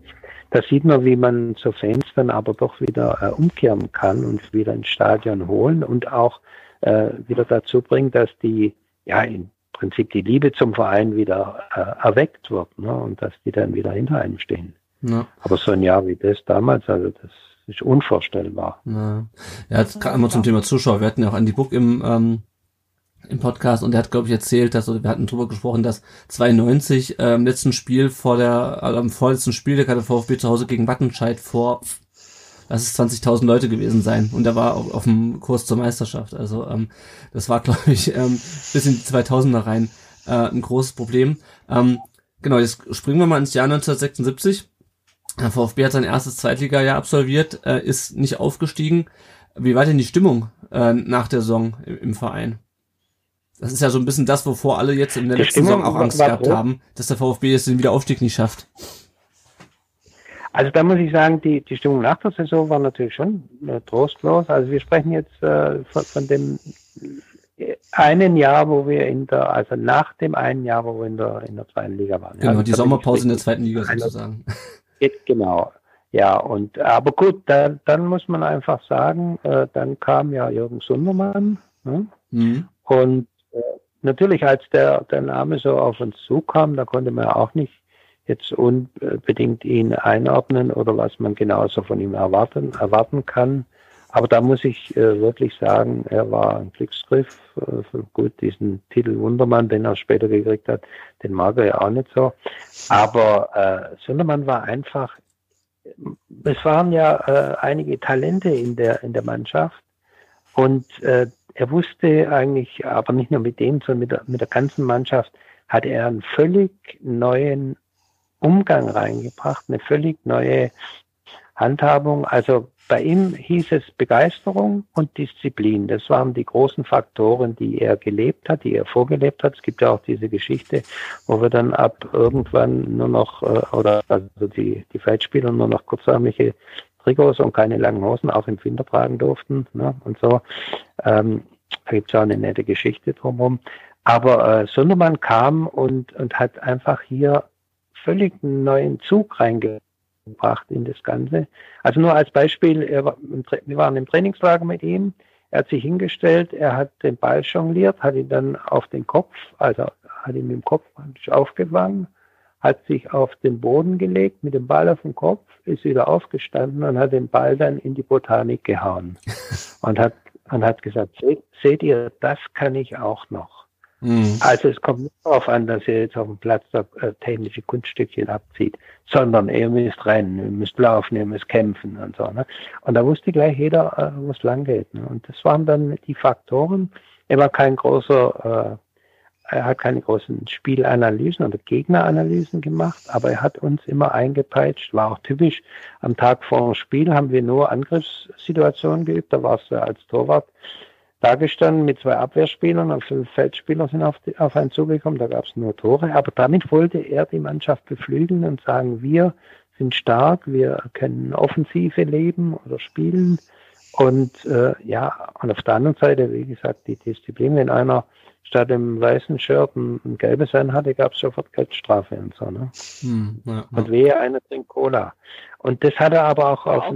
da sieht man, wie man so Fans dann aber doch wieder äh, umkehren kann und wieder ins Stadion holen und auch äh, wieder dazu bringen, dass die, ja, im Prinzip die Liebe zum Verein wieder äh, erweckt wird ne, und dass die dann wieder hinter einem stehen. Ja. Aber so ein Jahr wie das damals, also das ist unvorstellbar. Ja, jetzt gerade einmal zum Thema Zuschauer. Wir hatten ja auch Andy Book im, ähm, im Podcast und er hat, glaube ich, erzählt, dass, oder wir hatten drüber gesprochen, dass 92 äh, im letzten Spiel vor der, also am vorletzten Spiel der der VfB zu Hause gegen Wattenscheid vor, lass es 20.000 Leute gewesen sein und er war auf, auf dem Kurs zur Meisterschaft. Also ähm, das war, <laughs> glaube ich, ähm, bis in die 2000er rein äh, ein großes Problem. Ähm, genau, jetzt springen wir mal ins Jahr 1976 Der VfB hat sein erstes Zweitliga-Jahr absolviert, äh, ist nicht aufgestiegen. Wie war denn die Stimmung äh, nach der Saison im, im, Verein? Das ist ja so ein bisschen das, wovor alle jetzt in der die letzten Stimmung Saison auch Angst gehabt hoch. haben, dass der VfB jetzt den Wiederaufstieg nicht schafft. Also da muss ich sagen, die, die Stimmung nach der Saison war natürlich schon äh, trostlos. Also wir sprechen jetzt äh, von, von, dem einen Jahr, wo wir in der, also nach dem einen Jahr, wo wir in der, in der zweiten Liga waren. Genau, also die Sommerpause in der zweiten Liga sozusagen. Genau. Ja, und aber gut, da, dann muss man einfach sagen, äh, dann kam ja Jürgen Sundermann. Ne? Mhm. Und äh, natürlich, als der, der Name so auf uns zukam, da konnte man ja auch nicht jetzt unbedingt ihn einordnen oder was man genauso von ihm erwarten, erwarten kann. Aber da muss ich äh, wirklich sagen, er war ein Glücksgriff. Äh, gut, diesen Titel Wundermann, den er später gekriegt hat, den mag er ja auch nicht so. Aber äh, Sundermann war einfach, es waren ja äh, einige Talente in der, in der Mannschaft. Und äh, er wusste eigentlich, aber nicht nur mit dem, sondern mit der, mit der ganzen Mannschaft, hatte er einen völlig neuen Umgang reingebracht, eine völlig neue Handhabung. Also bei ihm hieß es Begeisterung und Disziplin. Das waren die großen Faktoren, die er gelebt hat, die er vorgelebt hat. Es gibt ja auch diese Geschichte, wo wir dann ab irgendwann nur noch, äh, oder also die, die Feldspieler nur noch kurzärmliche Trikots und keine langen Hosen auch im Winter tragen durften ne, und so. Ähm, da gibt es auch eine nette Geschichte drumherum. Aber äh, Sundermann kam und, und hat einfach hier völlig einen neuen Zug reingebracht gebracht in das Ganze. Also nur als Beispiel, war wir waren im Trainingslager mit ihm, er hat sich hingestellt, er hat den Ball jongliert, hat ihn dann auf den Kopf, also hat ihn mit dem Kopf aufgefangen, hat sich auf den Boden gelegt mit dem Ball auf dem Kopf, ist wieder aufgestanden und hat den Ball dann in die Botanik gehauen <laughs> und hat, und hat gesagt, seht, seht ihr, das kann ich auch noch. Mhm. Also es kommt nicht darauf an, dass ihr jetzt auf dem Platz da äh, technische Kunststückchen abzieht, sondern ihr müsst rennen, ihr müsst laufen, ihr müsst kämpfen und so. Ne? Und da wusste gleich jeder, äh, wo es lang geht. Ne? Und das waren dann die Faktoren. Er war kein großer, äh, er hat keine großen Spielanalysen oder Gegneranalysen gemacht, aber er hat uns immer eingepeitscht, war auch typisch. Am Tag vor dem Spiel haben wir nur Angriffssituationen geübt, da war es als Torwart dagestanden mit zwei Abwehrspielern und fünf Feldspieler sind auf, die, auf einen zugekommen, da gab es nur Tore. Aber damit wollte er die Mannschaft beflügeln und sagen, wir sind stark, wir können Offensive leben oder spielen. Und äh, ja, und auf der anderen Seite, wie gesagt, die Disziplin, wenn einer statt dem weißen Shirt ein, ein gelbes an hatte, gab es sofort Geldstrafe und so. Ne? Hm, ja, ja. Und wehe, einer trinkt Cola. Und das hat er aber auch auf,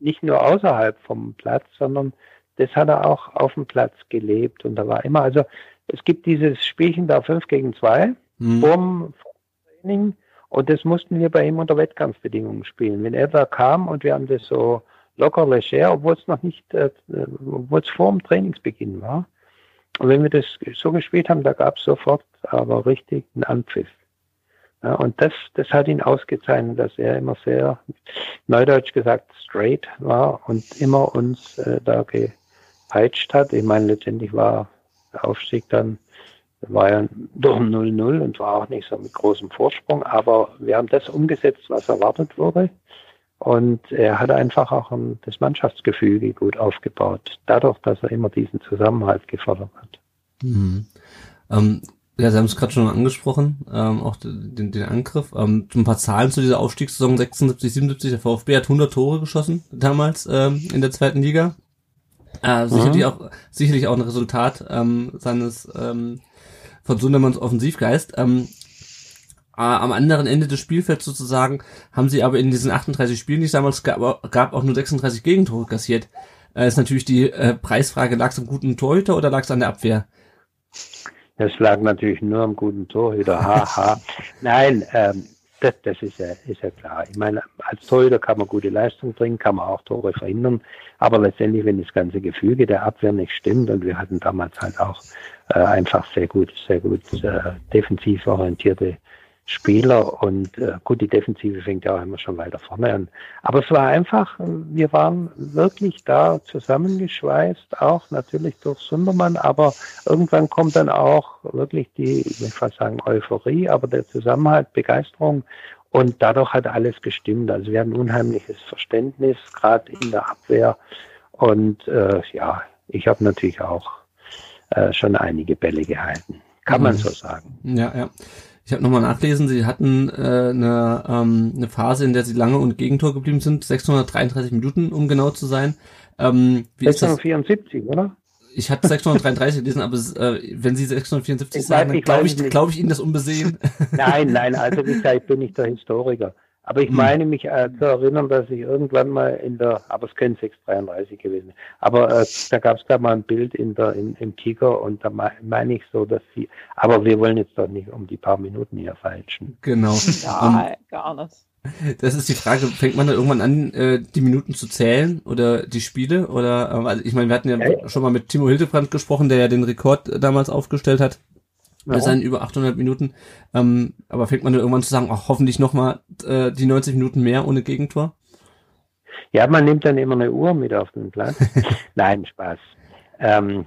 nicht nur außerhalb vom Platz, sondern das hat er auch auf dem Platz gelebt. Und da war immer, also es gibt dieses Spielchen da 5 gegen 2 mhm. vorm, Training und das mussten wir bei ihm unter Wettkampfbedingungen spielen. Wenn er da kam und wir haben das so locker leger, obwohl es noch nicht, äh, obwohl es vor dem Trainingsbeginn war. Und wenn wir das so gespielt haben, da gab es sofort aber richtig einen Anpfiff. Ja, und das, das hat ihn ausgezeichnet, dass er immer sehr, neudeutsch gesagt, straight war und immer uns äh, da ge, gepeitscht hat. Ich meine, letztendlich war der Aufstieg dann, war ja doch 0-0 und war auch nicht so mit großem Vorsprung, aber wir haben das umgesetzt, was erwartet wurde. Und er hat einfach auch das Mannschaftsgefüge gut aufgebaut, dadurch, dass er immer diesen Zusammenhalt gefordert hat. Mhm. Ähm, ja, Sie haben es gerade schon angesprochen, ähm, auch den, den Angriff. Ähm, ein paar Zahlen zu dieser Aufstiegssaison 76, 77. Der VfB hat 100 Tore geschossen damals ähm, in der zweiten Liga. Äh, sicherlich mhm. auch sicherlich auch ein Resultat ähm, seines ähm, von Sundermanns Offensivgeist. Ähm, äh, am anderen Ende des Spielfelds sozusagen haben sie aber in diesen 38 Spielen, die es damals gab, gab auch nur 36 Gegentore kassiert. Äh, ist natürlich die äh, Preisfrage, lag es am guten Torhüter oder lag es an der Abwehr? Das lag natürlich nur am guten Torhüter. Haha. Nein, ähm, das, das ist, ja, ist ja klar. Ich meine, als Torhüter kann man gute Leistung bringen, kann man auch Tore verhindern. Aber letztendlich, wenn das ganze Gefüge der Abwehr nicht stimmt, und wir hatten damals halt auch äh, einfach sehr gut, sehr gut äh, defensiv orientierte Spieler und äh, gut, die Defensive fängt ja auch immer schon weiter vorne an. Aber es war einfach, wir waren wirklich da zusammengeschweißt, auch natürlich durch Sundermann, aber irgendwann kommt dann auch wirklich die, ich will fast sagen Euphorie, aber der Zusammenhalt, Begeisterung Und dadurch hat alles gestimmt. Also wir haben unheimliches Verständnis, gerade in der Abwehr. Und äh, ja, ich habe natürlich auch äh, schon einige Bälle gehalten. Kann man mhm. so sagen. Ja, ja. Ich habe nochmal nachlesen, sie hatten äh, eine, ähm, eine Phase, in der sie lange und Gegentor geblieben sind, 633 Minuten, um genau zu sein. Ähm, wie 674, oder? Ich hatte 633 gelesen, aber äh, wenn Sie 674 ich sagen, dann glaube ich, glaub ich Ihnen das unbesehen. Nein, nein, <laughs> also wie gesagt, ich bin nicht der Historiker. Aber ich hm. meine mich äh, zu erinnern, dass ich irgendwann mal in der, aber es können 633 gewesen. Aber äh, da gab es da mal ein Bild in der in, im Kicker und da meine ich so, dass sie. Aber wir wollen jetzt doch nicht um die paar Minuten hier falschen. Genau. <laughs> Ja, um, gar nicht. Das ist die Frage, fängt man dann irgendwann an, äh, die Minuten zu zählen oder die Spiele? Oder ähm, also ich meine, wir hatten ja, ja schon mal mit Timo Hildebrand gesprochen, der ja den Rekord damals aufgestellt hat bei seinen über 800 Minuten. Ähm, aber fängt man dann irgendwann zu sagen, ach, hoffentlich nochmal äh, die 90 Minuten mehr ohne Gegentor? Ja, man nimmt dann immer eine Uhr mit auf den Platz. <laughs> Nein, Spaß. Ähm,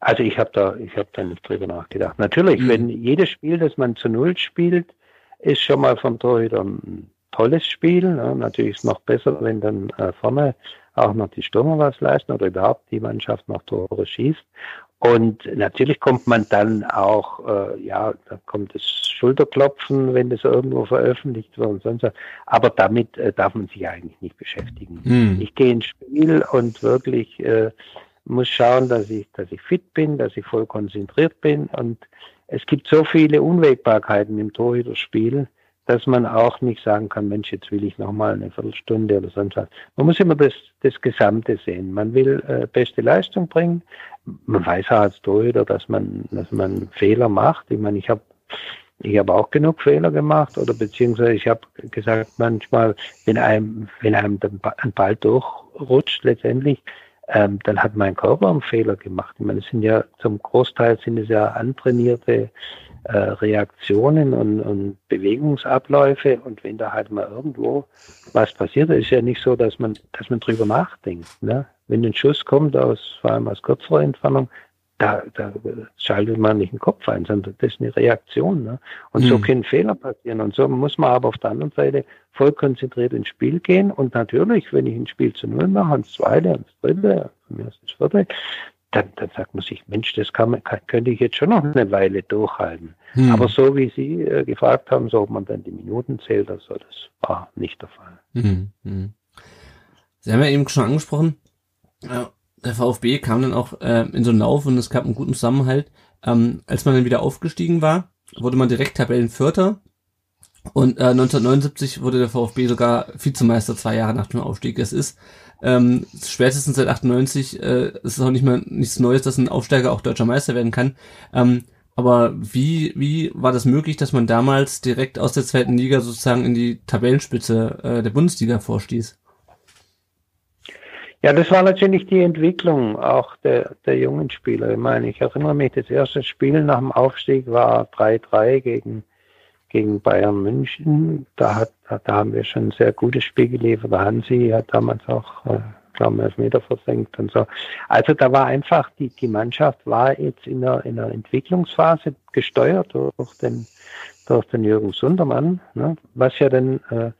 also ich habe da, ich habe da nicht drüber nachgedacht. Natürlich, mhm. wenn jedes Spiel, das man zu Null spielt, ist schon mal vom Torhüter ein tolles Spiel. Ne? Natürlich ist es noch besser, wenn dann äh, vorne auch noch die Stürmer was leisten oder überhaupt die Mannschaft noch Tore schießt. Und natürlich kommt man dann auch, äh, ja, da kommt das Schulterklopfen, wenn das irgendwo veröffentlicht wird und sonst was. Aber damit äh, darf man sich eigentlich nicht beschäftigen. Hm. Ich gehe ins Spiel und wirklich äh, muss schauen, dass ich, dass ich fit bin, dass ich voll konzentriert bin. Und es gibt so viele Unwägbarkeiten im Torhüterspiel, dass man auch nicht sagen kann, Mensch, jetzt will ich nochmal eine Viertelstunde oder sonst was. Man muss immer das, das Gesamte sehen. Man will äh, beste Leistung bringen. Man weiß auch als Torhüter, dass man, dass man Fehler macht. Ich meine, ich habe ich habe auch genug Fehler gemacht oder beziehungsweise ich habe gesagt, manchmal, wenn einem, wenn einem ein Ball durchrutscht letztendlich, ähm, dann hat mein Körper einen Fehler gemacht. Ich meine, es sind ja zum Großteil sind es ja antrainierte äh, Reaktionen und, und Bewegungsabläufe und wenn da halt mal irgendwo was passiert, ist ja nicht so, dass man, dass man drüber nachdenkt. Ne? Wenn ein Schuss kommt aus, vor allem aus kürzerer Entfernung, da, da schaltet man nicht den Kopf ein, sondern das ist eine Reaktion. Ne? Und mhm. so können Fehler passieren. Und so muss man aber auf der anderen Seite voll konzentriert ins Spiel gehen. Und natürlich, wenn ich ein Spiel zu Null mache, ans zweite, ans dritte, von mir das vierte, dann, dann sagt man sich, Mensch, das kann man, kann, könnte ich jetzt schon noch eine Weile durchhalten. Hm. Aber so wie Sie äh, gefragt haben, so ob man dann die Minuten zählt, also das war nicht der Fall. Hm. Hm. Sie haben ja eben schon angesprochen, äh, der VfB kam dann auch äh, in so einen Lauf und es gab einen guten Zusammenhalt. Ähm, als man dann wieder aufgestiegen war, wurde man direkt Tabellenvierter und äh, 1979 wurde der VfB sogar Vizemeister zwei Jahre nach dem Aufstieg. Es ist ähm, spätestens seit 98 äh, ist es auch nicht mehr nichts Neues, dass ein Aufsteiger auch deutscher Meister werden kann. Ähm, aber wie, wie war das möglich, dass man damals direkt aus der zweiten Liga sozusagen in die Tabellenspitze äh, der Bundesliga vorstieß? Ja, das war natürlich die Entwicklung auch der, der jungen Spieler. Ich meine, ich erinnere mich, das erste Spiel nach dem Aufstieg war 3-3 gegen gegen Bayern München. Da, hat, da haben wir schon ein sehr gutes Spiel geliefert. Der Hansi hat damals auch, äh, glaube ich, Meter versenkt und so. Also da war einfach, die, die Mannschaft war jetzt in einer, in einer Entwicklungsphase gesteuert durch den, durch den Jürgen Sundermann, ne? was ja dann, äh,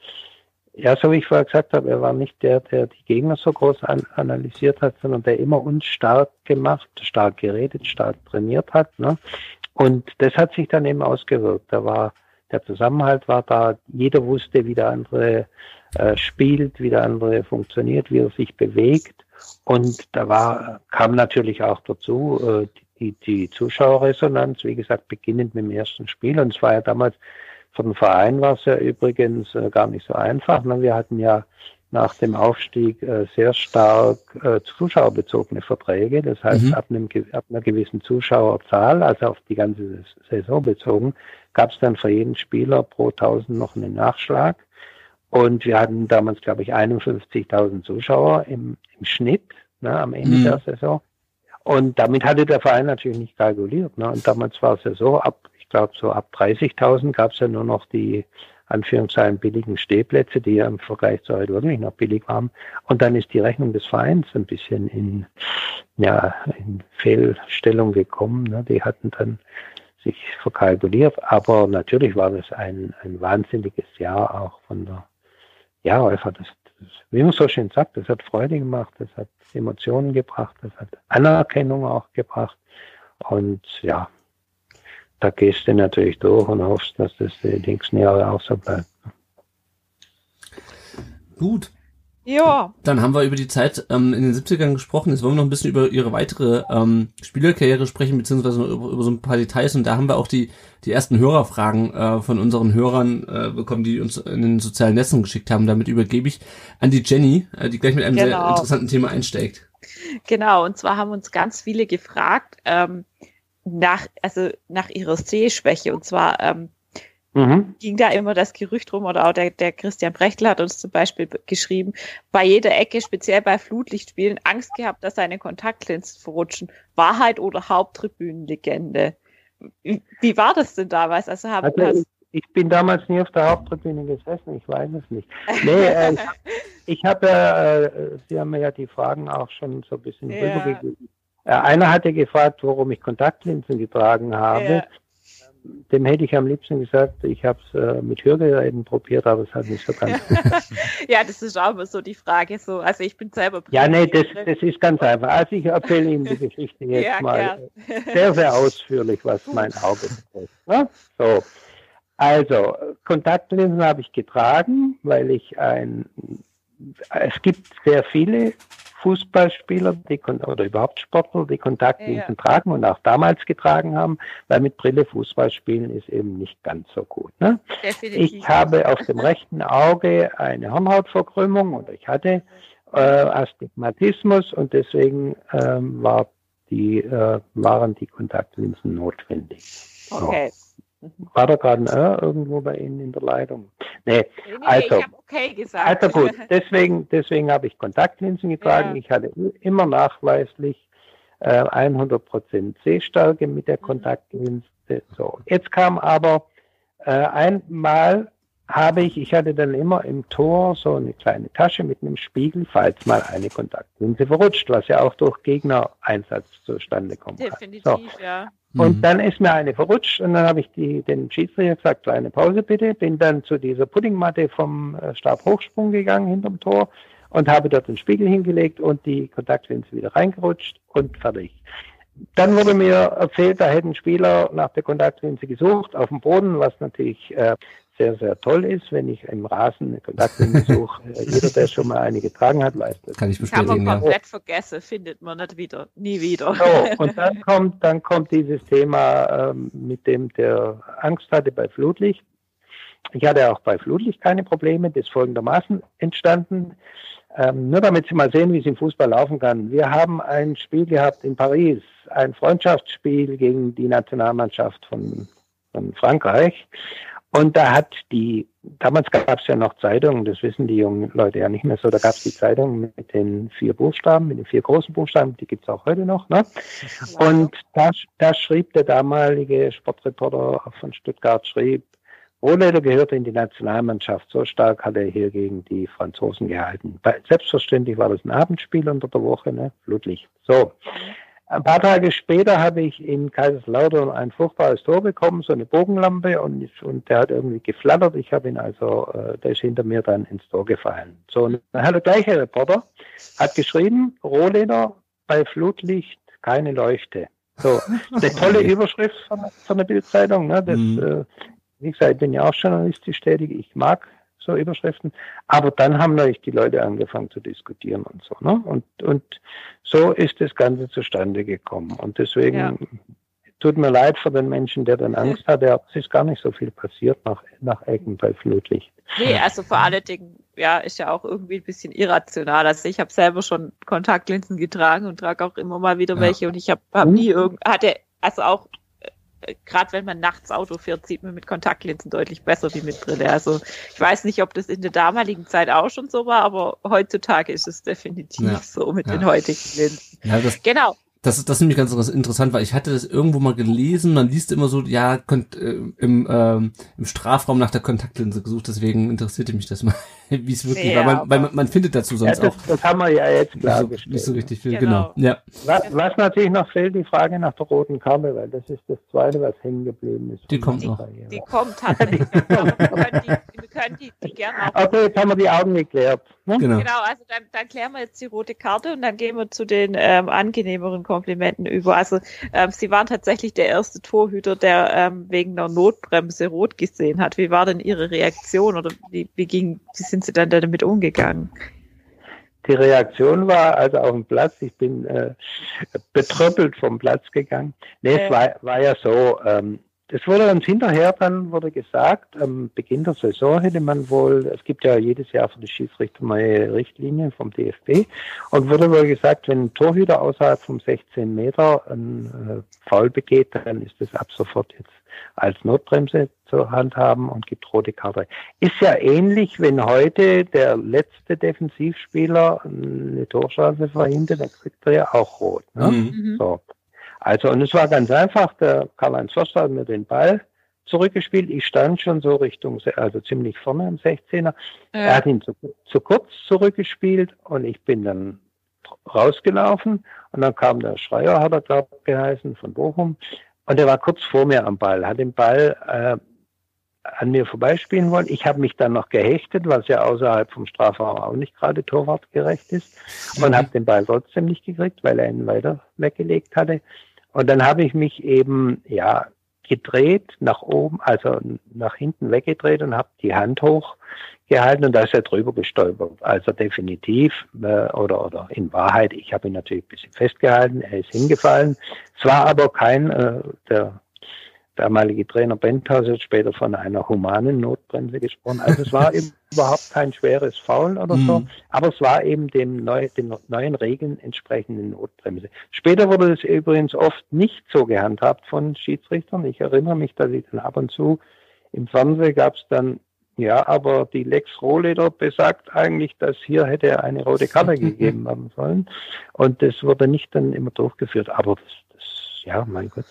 ja, so wie ich vorher gesagt habe, er war nicht der, der die Gegner so groß an, analysiert hat, sondern der immer uns stark gemacht, stark geredet, stark trainiert hat. Ne? Und das hat sich dann eben ausgewirkt. Da war der Zusammenhalt war da. Jeder wusste, wie der andere äh, spielt, wie der andere funktioniert, wie er sich bewegt. Und da war, kam natürlich auch dazu äh, die, die Zuschauerresonanz, wie gesagt, beginnend mit dem ersten Spiel. Und es war ja damals, für den Verein war es ja übrigens äh, gar nicht so einfach. Ne? Wir hatten ja nach dem Aufstieg äh, sehr stark äh, zuschauerbezogene Verträge. Das heißt, mhm. ab, einem, ab einer gewissen Zuschauerzahl, also auf die ganze Saison bezogen, gab es dann für jeden Spieler pro 1000 noch einen Nachschlag. Und wir hatten damals, glaube ich, 51.000 Zuschauer im, im Schnitt ne, am Ende mhm. der Saison. Und damit hatte der Verein natürlich nicht kalkuliert. Ne? Und damals war es ja so, ab, glaube, so ab 30.000 gab es ja nur noch die Anführungszeichen billigen Stehplätze, die ja im Vergleich zu heute wirklich noch billig waren. Und dann ist die Rechnung des Vereins ein bisschen in, ja, in Fehlstellung gekommen. Ne? Die hatten dann sich verkalkuliert. Aber natürlich war das ein, ein wahnsinniges Jahr auch von der, ja, einfach das, das, wie man so schön sagt, das hat Freude gemacht, das hat Emotionen gebracht, das hat Anerkennung auch gebracht. Und ja, da gehst du natürlich durch und hoffst, dass das die nächsten Jahre auch so bleibt. Gut. Ja. Dann haben wir über die Zeit ähm, in den 70ern gesprochen. Jetzt wollen wir noch ein bisschen über ihre weitere ähm, Spielerkarriere sprechen, beziehungsweise über, über so ein paar Details. Und da haben wir auch die, die ersten Hörerfragen äh, von unseren Hörern äh, bekommen, die uns in den sozialen Netzen geschickt haben. Damit übergebe ich an die Jenny, äh, die gleich mit einem genau. sehr interessanten Thema einsteigt. Genau, und zwar haben uns ganz viele gefragt ähm, nach, also nach ihrer Sehschwäche. Und zwar ähm, Mhm. ging da immer das Gerücht rum, oder auch der, der Christian Brechtl hat uns zum Beispiel geschrieben, bei jeder Ecke, speziell bei Flutlichtspielen, Angst gehabt, dass seine Kontaktlinsen verrutschen. Wahrheit oder Haupttribünenlegende? Wie, wie war das denn damals? Also, hab, also hast, ich, ich bin damals nie auf der Haupttribüne gesessen, ich weiß es nicht. Nee, äh, ich <laughs> habe ja, äh, Sie haben mir ja die Fragen auch schon so ein bisschen ja. rübergegeben. Äh, einer hatte gefragt, warum ich Kontaktlinsen getragen habe. Ja dem hätte ich am liebsten gesagt, ich habe es äh, mit Hörgeräten probiert, aber es hat nicht so ganz <laughs> Ja, das ist auch immer so die Frage. So, also ich bin selber. Ja, nee, das, das ist ganz einfach. Also ich erzähle Ihnen die Geschichte <laughs> jetzt ja, mal gern. sehr, sehr ausführlich, was mein Auge betrifft. Ne? So. Also, Kontaktlinsen habe ich getragen, weil ich ein, es gibt sehr viele Fußballspieler die, oder überhaupt Sportler, die Kontaktlinsen ja. tragen und auch damals getragen haben, weil mit Brille Fußball spielen ist eben nicht ganz so gut. Ne? Ich habe auf dem rechten Auge eine Hornhautverkrümmung und ich hatte äh, Astigmatismus und deswegen ähm, war die, äh, waren die Kontaktlinsen notwendig. Okay. So. War da gerade ein R irgendwo bei Ihnen in der Leitung? Nee, nee, also, ich okay gesagt. Also gut, <laughs> deswegen, deswegen habe ich Kontaktlinsen getragen. Ja. Ich hatte immer nachweislich äh, 100% Sehstärke mit der mhm. Kontaktlinse. So, jetzt kam aber äh, einmal habe ich, ich hatte dann immer im Tor so eine kleine Tasche mit einem Spiegel, falls mal eine Kontaktlinse verrutscht, was ja auch durch Gegnereinsatz zustande kommt. Definitiv, so. ja. Und mhm. dann ist mir eine verrutscht und dann habe ich die, den Schiedsrichter gesagt, kleine Pause bitte, bin dann zu dieser Puddingmatte vom äh, Stabhochsprung gegangen hinterm Tor und habe dort den Spiegel hingelegt und die Kontaktlinse wieder reingerutscht und fertig. Dann wurde mir erzählt, da hätten Spieler nach der Kontaktlinse gesucht auf dem Boden, was natürlich äh, sehr, sehr toll ist, wenn ich im Rasen eine Kontaktlinse suche. Äh, jeder, der schon mal eine getragen hat, weiß das. Kann ich bestätigen. Kann man komplett ja. vergessen, findet man nicht wieder, nie wieder. So, und dann kommt, dann kommt dieses Thema, ähm, mit dem der Angst hatte bei Flutlicht. Ich hatte auch bei Flutlicht keine Probleme, das ist folgendermaßen entstanden. Ähm, nur damit Sie mal sehen, wie es im Fußball laufen kann. Wir haben ein Spiel gehabt in Paris, ein Freundschaftsspiel gegen die Nationalmannschaft von, von Frankreich. Und da hat die, damals gab es ja noch Zeitungen, das wissen die jungen Leute ja nicht mehr so, da gab es die Zeitung mit den vier Buchstaben, mit den vier großen Buchstaben, die gibt's auch heute noch. Ne? Und da, da schrieb der damalige Sportreporter von Stuttgart, schrieb, Rohleder gehörte in die Nationalmannschaft. So stark hat er hier gegen die Franzosen gehalten. Selbstverständlich war das ein Abendspiel unter der Woche, ne? Flutlicht. So. Ein paar Tage später habe ich in Kaiserslautern ein furchtbares Tor bekommen, so eine Bogenlampe und, und der hat irgendwie geflattert. Ich habe ihn also, äh, der ist hinter mir dann ins Tor gefallen. So, und dann hat der gleiche Reporter, hat geschrieben, Rohleder bei Flutlicht keine Leuchte. So, eine <laughs> tolle Überschrift von, von der Bildzeitung. Ne? Das, mhm. äh, wie gesagt, ich bin ja auch journalistisch tätig. Ich mag so Überschriften. Aber dann haben natürlich die Leute angefangen zu diskutieren und so. Ne? Und, und so ist das Ganze zustande gekommen. Und deswegen ja. tut mir leid für den Menschen, der dann Angst hatte, aber es ist gar nicht so viel passiert nach, nach Ecken bei Flutlicht. Nee, also vor allen Dingen, ja, ist ja auch irgendwie ein bisschen irrational. Also ich habe selber schon Kontaktlinsen getragen und trage auch immer mal wieder welche ja. und ich habe hab nie irgend, hatte also auch gerade wenn man nachts Auto fährt, sieht man mit Kontaktlinsen deutlich besser wie mit Brille. Also ich weiß nicht, ob das in der damaligen Zeit auch schon so war, aber heutzutage ist es definitiv ja, so mit ja. den heutigen Linsen. Ja, genau. Das, ist das ist nämlich ganz interessant, weil ich hatte das irgendwo mal gelesen, man liest immer so, ja, könnt, äh, im, ähm, im Strafraum nach der Kontaktlinse gesucht, deswegen interessierte mich das mal, <laughs> wie es wirklich, ja, weil, man, weil man, man findet dazu sonst ja, das, auch. Das haben wir ja jetzt klar nicht so, nicht so richtig viel, genau. genau. Ja. Was, was natürlich noch fehlt, die Frage nach der roten Karte, weil das ist das Zweite, was hängen geblieben ist. Die kommt noch. Die, die kommt tatsächlich <laughs> noch. wir können die, wir können die, die gerne auch. Okay, jetzt haben wir die Augen geklärt. Ne? Genau. genau, also dann, dann klären wir jetzt die rote Karte und dann gehen wir zu den ähm, angenehmeren Komplimenten über. Also ähm, Sie waren tatsächlich der erste Torhüter, der ähm, wegen der Notbremse rot gesehen hat. Wie war denn Ihre Reaktion oder wie, wie, ging, wie sind Sie dann damit umgegangen? Die Reaktion war also auf dem Platz, ich bin äh, betröppelt vom Platz gegangen. Nee, äh. es war, war ja so, ähm, es wurde uns hinterher dann wurde gesagt, am Beginn der Saison hätte man wohl, es gibt ja jedes Jahr für die Schiedsrichter neue Richtlinien vom DFB und wurde wohl gesagt, wenn ein Torhüter außerhalb vom 16 Meter ein äh, Foul begeht, dann ist das ab sofort jetzt als Notbremse zur Hand haben und gibt rote Karte. Ist ja ähnlich, wenn heute der letzte Defensivspieler eine Torchance verhindert, dann kriegt er ja auch rot. Ne? Mhm. So. Also, und es war ganz einfach, der Karl-Heinz Förster hat mir den Ball zurückgespielt. Ich stand schon so Richtung, also ziemlich vorne am 16er. Ja. Er hat ihn zu, zu kurz zurückgespielt und ich bin dann rausgelaufen und dann kam der Schreier, hat er glaube ich geheißen, von Bochum und er war kurz vor mir am Ball, hat den Ball äh, an mir vorbeispielen wollen. Ich habe mich dann noch gehechtet, was ja außerhalb vom Strafraum auch nicht gerade torwartgerecht ist und mhm. habe den Ball trotzdem nicht gekriegt, weil er ihn weiter weggelegt hatte. Und dann habe ich mich eben, ja, gedreht nach oben, also nach hinten weggedreht und habe die Hand hochgehalten und da ist er drüber gestolpert. Also definitiv, äh, oder, oder in Wahrheit, ich habe ihn natürlich ein bisschen festgehalten, er ist hingefallen. Es war aber kein, äh, der damalige Trainer Benthaus hat später von einer humanen Notbremse gesprochen. Also es war eben <laughs> überhaupt kein schweres Foul oder so, mhm. aber es war eben dem neu, den neuen Regeln entsprechende Notbremse. Später wurde es übrigens oft nicht so gehandhabt von Schiedsrichtern. Ich erinnere mich, dass ich dann ab und zu im Fernsehen gab es dann ja, aber die Lex Rohleder besagt eigentlich, dass hier hätte eine rote Karte <laughs> gegeben werden sollen. Und das wurde nicht dann immer durchgeführt. Aber das, das ja, mein Gott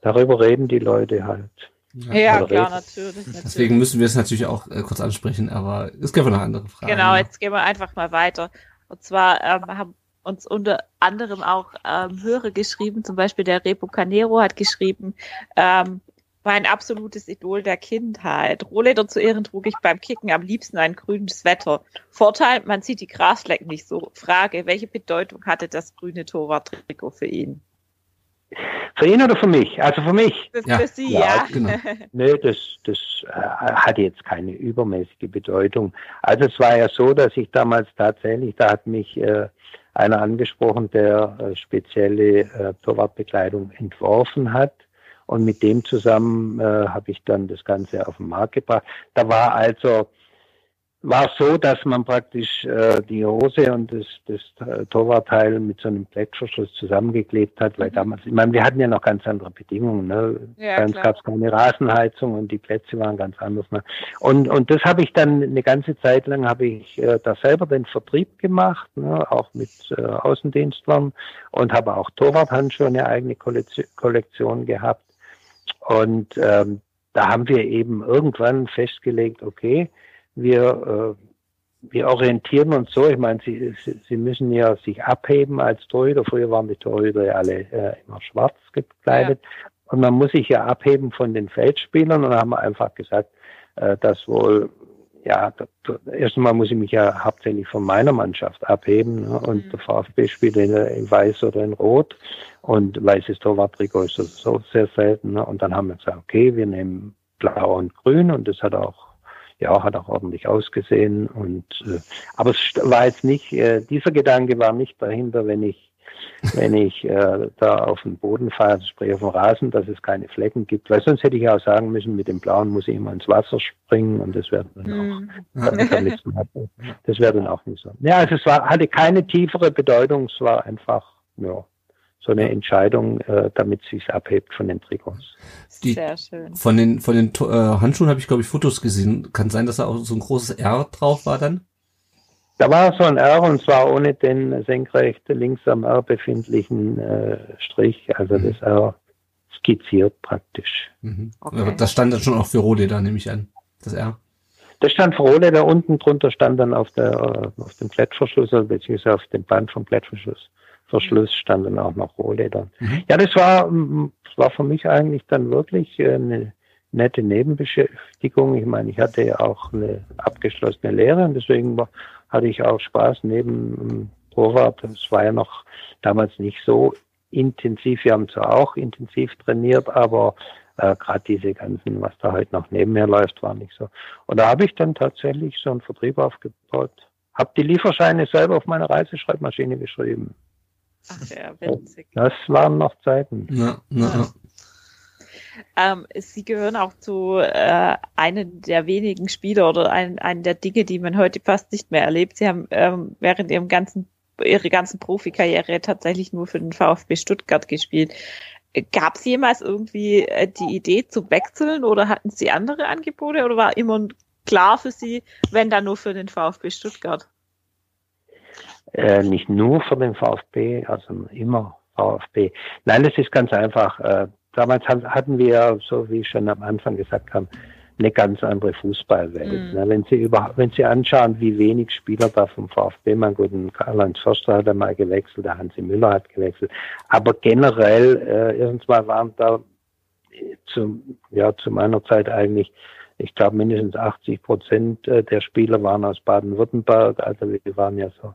darüber reden die Leute halt. Ja, ja klar, natürlich, natürlich, Deswegen müssen wir es natürlich auch äh, kurz ansprechen, aber es gibt noch andere Fragen. Genau, jetzt gehen wir einfach mal weiter. Und zwar ähm, haben uns unter anderem auch ähm, Hörer geschrieben, zum Beispiel der Repo Canero hat geschrieben, ähm, war ein absolutes Idol der Kindheit. Rohleder zu Ehren trug ich beim Kicken am liebsten ein grünes Wetter. Vorteil, man sieht die Grasflecken nicht so. Frage, welche Bedeutung hatte das grüne Torwarttrikot für ihn? Für ihn oder für mich? Also für mich. Für, ja. für Sie, ja. ja. Genau. <laughs> Nö, das, das äh, hatte jetzt keine übermäßige Bedeutung. Also es war ja so, dass ich damals tatsächlich, da hat mich äh, einer angesprochen, der äh, spezielle äh, Torwartbekleidung entworfen hat. Und mit dem zusammen äh, habe ich dann das Ganze auf den Markt gebracht. Da war also war so, dass man praktisch äh, die Hose und das, das Torwartteil mit so einem Klettverschluss zusammengeklebt hat, weil mhm. damals, ich meine, wir hatten ja noch ganz andere Bedingungen. Ne? Ja, Bei uns gab es keine Rasenheizung und die Plätze waren ganz anders. Ne? Und, und das habe ich dann eine ganze Zeit lang, habe ich äh, da selber den Vertrieb gemacht, ne? auch mit äh, Außendienstlern und habe auch Torwarthandschuhe eine eigene Kollektion, Kollektion gehabt. Und ähm, da haben wir eben irgendwann festgelegt, okay, wir, äh, wir orientieren uns so. Ich meine, sie, sie müssen ja sich abheben als Torhüter. Früher waren die Torhüter ja alle äh, immer schwarz gekleidet. Ja. Und man muss sich ja abheben von den Feldspielern. Und dann haben wir einfach gesagt, äh, dass wohl, ja, erstmal muss ich mich ja hauptsächlich von meiner Mannschaft abheben. Ne? Und mhm. der VfB spielt in, in Weiß oder in Rot. Und weißes Torwarttrikot ist so sehr selten. Ne? Und dann haben wir gesagt, okay, wir nehmen Blau und Grün. Und das hat auch ja, hat auch ordentlich ausgesehen. Und äh, aber es war jetzt nicht, äh, dieser Gedanke war nicht dahinter, wenn ich wenn ich äh, da auf den Boden fahre, also sprich auf dem Rasen, dass es keine Flecken gibt. Weil sonst hätte ich auch sagen müssen, mit dem Blauen muss ich immer ins Wasser springen und das wäre dann auch, mm. das wäre dann auch nicht so. Ja, also es war, hatte keine tiefere Bedeutung, es war einfach, ja, so eine Entscheidung, äh, damit es sich abhebt von den Trikots. Die, Sehr schön. Von den, von den äh, Handschuhen habe ich, glaube ich, Fotos gesehen. Kann sein, dass da auch so ein großes R drauf war dann? Da war so ein R und zwar ohne den senkrecht links am R befindlichen äh, Strich, also mhm. das R skizziert praktisch. Mhm. Okay. Das stand dann schon auch für Rohleder, nehme ich an, das R. Das stand für Rohleder, unten drunter stand dann auf, der, äh, auf dem Klettverschluss, beziehungsweise auf dem Band vom Klettverschluss Verschluss stand dann auch noch Rohleder. Mhm. Ja, das war, das war für mich eigentlich dann wirklich äh, eine nette Nebenbeschäftigung. Ich meine, ich hatte ja auch eine abgeschlossene Lehre und deswegen war, hatte ich auch Spaß neben Torwart. Das war ja noch damals nicht so intensiv. Wir haben zwar auch intensiv trainiert, aber äh, gerade diese ganzen, was da heute noch neben mir läuft, war nicht so. Und da habe ich dann tatsächlich so einen Vertrieb aufgebaut. Habe die Lieferscheine selber auf meiner Reiseschreibmaschine geschrieben. Ach ja, witzig. Das waren noch Zeiten. Ja, ja, ja. Ähm, Sie gehören auch zu äh, einem der wenigen Spieler oder ein, einen der Dinge, die man heute fast nicht mehr erlebt. Sie haben ähm, während ihrem ganzen, ihrer ganzen Profikarriere tatsächlich nur für den VfB Stuttgart gespielt. Gab es jemals irgendwie äh, die Idee zu wechseln oder hatten Sie andere Angebote oder war immer klar für Sie, wenn dann nur für den VfB Stuttgart? Äh, nicht nur für den VfB, also immer VfB. Nein, es ist ganz einfach. Äh, damals hatten wir, so wie ich schon am Anfang gesagt habe, eine ganz andere Fußballwelt. Mhm. wenn Sie über, wenn Sie anschauen, wie wenig Spieler da vom VfB, mein guten Karl-Heinz Förster hat einmal gewechselt, der Hansi Müller hat gewechselt. Aber generell, äh, erstens mal waren da äh, zu, ja, zu meiner Zeit eigentlich, ich glaube, mindestens 80 Prozent äh, der Spieler waren aus Baden-Württemberg. Also wir waren ja so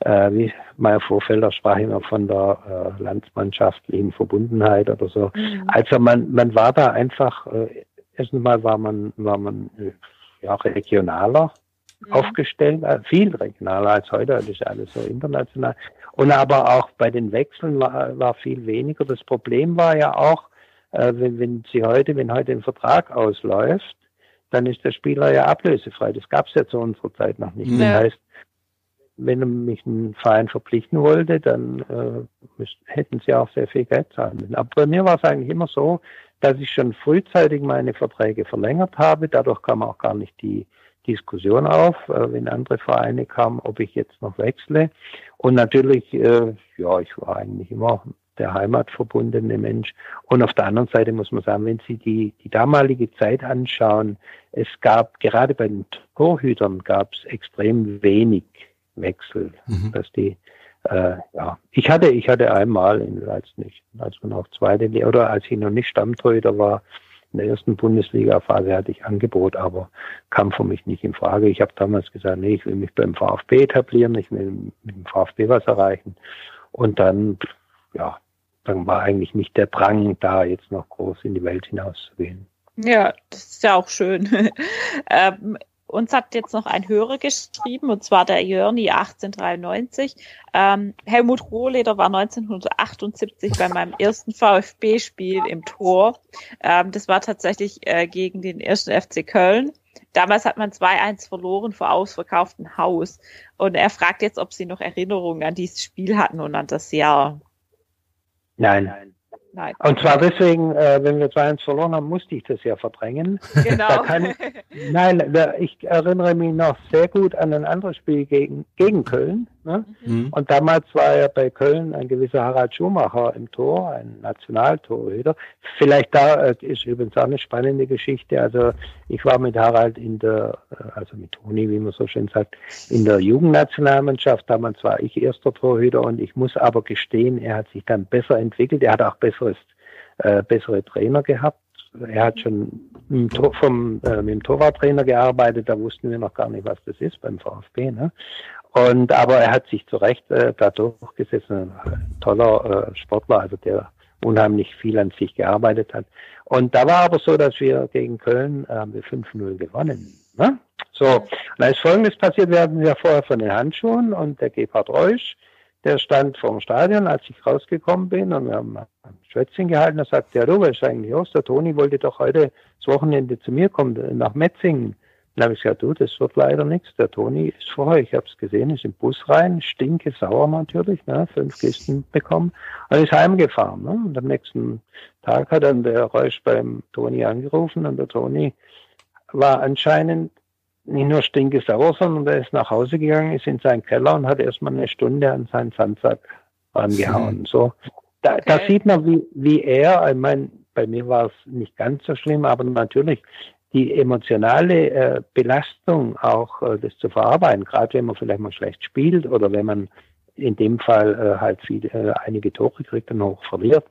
äh, wie mein Vorfelder sprach immer von der äh, landsmannschaftlichen Verbundenheit oder so. Mhm. Also man, man war da einfach, äh, erstens mal war man, war man äh, ja, regionaler mhm. aufgestellt, äh, viel regionaler als heute, das ist alles so international. Und aber auch bei den Wechseln war, war viel weniger. Das Problem war ja auch, äh, wenn, wenn Sie heute, wenn heute ein Vertrag ausläuft, dann ist der Spieler ja ablösefrei. Das gab es ja zu unserer Zeit noch nicht. Ja. Das heißt, wenn mich ein Verein verpflichten wollte, dann äh, hätten sie auch sehr viel Geld zahlen müssen. Aber bei mir war es eigentlich immer so, dass ich schon frühzeitig meine Verträge verlängert habe. Dadurch kam auch gar nicht die Diskussion auf, äh, wenn andere Vereine kamen, ob ich jetzt noch wechsle. Und natürlich, äh, ja, ich war eigentlich immer der heimatverbundene Mensch. Und auf der anderen Seite muss man sagen, wenn Sie die, die damalige Zeit anschauen, es gab gerade bei den Torhütern gab es extrem wenig Wechsel, mhm. dass die äh, ja, ich hatte, ich hatte einmal, in, als nicht, als man noch zweite oder als ich noch nicht Stammtorhüter war, in der ersten Bundesliga-Phase hatte ich Angebot, aber kam für mich nicht in Frage. Ich habe damals gesagt, nee, ich will mich beim VfB etablieren, ich will mit dem VfB was erreichen. Und dann, ja, dann war eigentlich nicht der Drang da, jetzt noch groß in die Welt hinauszugehen. Ja, das ist ja auch schön. <laughs> ähm, uns hat jetzt noch ein Hörer geschrieben, und zwar der Jörni 1893. Ähm, Helmut Rohleder war 1978 bei meinem ersten VfB-Spiel im Tor. Ähm, das war tatsächlich äh, gegen den ersten FC Köln. Damals hat man 2-1 verloren vor ausverkauftem Haus. Und er fragt jetzt, ob Sie noch Erinnerungen an dieses Spiel hatten und an das Jahr. Nein. Nein. Und zwar deswegen, äh, wenn wir 2-1 verloren haben, musste ich das ja verdrängen. Genau. Kann, nein, da, ich erinnere mich noch sehr gut an ein anderes Spiel gegen, gegen Köln. Ne? Mhm. Und damals war ja bei Köln ein gewisser Harald Schumacher im Tor, ein Nationaltorhüter. Vielleicht da äh, ist übrigens auch eine spannende Geschichte. Also ich war mit Harald in der, äh, also mit Toni, wie man so schön sagt, in der Jugendnationalmannschaft. Damals war ich erster Torhüter und ich muss aber gestehen, er hat sich dann besser entwickelt. Er hat auch besseres, äh, bessere Trainer gehabt er hat schon mit, vom, äh, mit dem Torwarttrainer gearbeitet, da wussten wir noch gar nicht, was das ist beim VfB. Ne? Und aber er hat sich zu Recht äh, da durchgesetzt, ein toller äh, Sportler, also der unheimlich viel an sich gearbeitet hat. Und da war aber so, dass wir gegen Köln äh, 5-0 gewonnen. Ne? So, und da ist Folgendes passiert, wir hatten ja vorher von den Handschuhen und der Gebhard Reusch, der stand vor dem Stadion, als ich rausgekommen bin und wir haben ein Schwätzchen gehalten, da sagte er, du, was ist eigentlich los? Der Toni wollte doch heute das Wochenende zu mir kommen, nach Metzingen. Dann habe ich gesagt, du, das wird leider nichts. Der Toni ist vorher, ich habe es gesehen, ist im Bus rein, stinke sauer natürlich, ne, fünf Kisten bekommen und ist heimgefahren. Ne? Und am nächsten Tag hat dann der Reusch beim Toni angerufen und der Toni war anscheinend nicht nur stinkesauer, sondern der ist nach Hause gegangen, ist in seinen Keller und hat erstmal eine Stunde an seinen Sandsack rangehauen. So, da, okay. da sieht man, wie, wie er, ich meine, bei mir war es nicht ganz so schlimm, aber natürlich die emotionale äh, Belastung auch äh, das zu verarbeiten, gerade wenn man vielleicht mal schlecht spielt oder wenn man in dem Fall äh, halt viel, äh, einige Tore kriegt und auch verliert,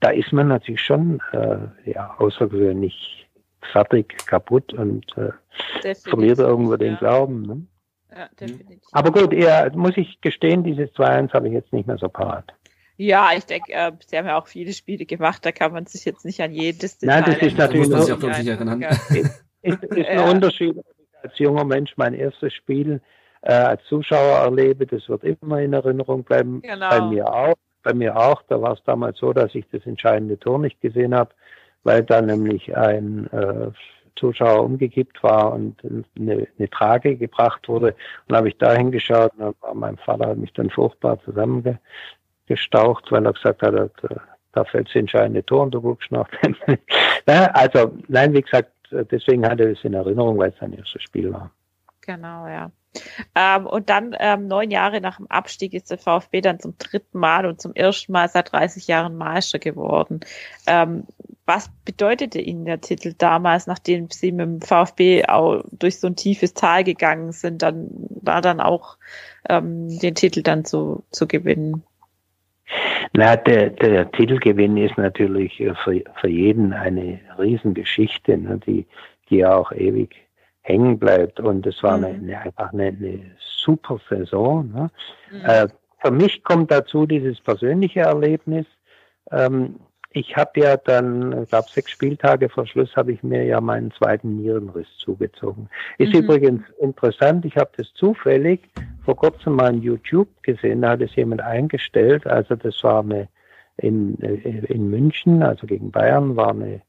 da ist man natürlich schon äh, ja, außergewöhnlich fertig, kaputt und äh, verliert irgendwo ja. den Glauben. Ne? Ja, definitiv. Aber gut, eher, muss ich gestehen, dieses 2-1 habe ich jetzt nicht mehr so parat. Ja, ich denke, äh, sie haben ja auch viele Spiele gemacht, da kann man sich jetzt nicht an jedes Detail Nein, das ist natürlich muss man sich auch erinnern. Ist, ist, ein ja. Unterschied, als junger Mensch mein erstes Spiel äh, als Zuschauer erlebe, das wird immer in Erinnerung bleiben. Genau. Bei mir auch. Bei mir auch. Da war es damals so, dass ich das entscheidende Tor nicht gesehen habe, weil da nämlich ein äh, Zuschauer umgekippt war und eine, eine Trage gebracht wurde. Und habe ich da hingeschaut und mein Vater hat mich dann furchtbar zusammenge gestaucht, weil er gesagt hat, da fällt das entscheidende Tor und du guckst nach. <laughs> also, nein, wie gesagt, deswegen hatte er es in Erinnerung, weil es sein erstes Spiel war. Genau, ja. Ähm, und dann ähm, neun Jahre nach dem Abstieg ist der VfB dann zum dritten Mal und zum ersten Mal seit 30 Jahren Meister geworden. Ähm, was bedeutete Ihnen der Titel damals, nachdem Sie mit dem VfB auch durch so ein tiefes Tal gegangen sind, dann da dann auch ähm, den Titel dann zu, zu gewinnen? Na, der, der Titelgewinn ist natürlich für, für jeden eine Riesengeschichte, ne, die, die auch ewig hängen bleibt. Und es war mhm. eine, einfach eine, eine super Saison. Ne? Mhm. Äh, für mich kommt dazu dieses persönliche Erlebnis. Ähm, ich habe ja dann, ich glaube, sechs Spieltage vor Schluss habe ich mir ja meinen zweiten Nierenriss zugezogen. Ist mhm. übrigens interessant, ich habe das zufällig vor kurzem mal in YouTube gesehen, da hat es jemand eingestellt, also das war eine in, in München, also gegen Bayern, war eine,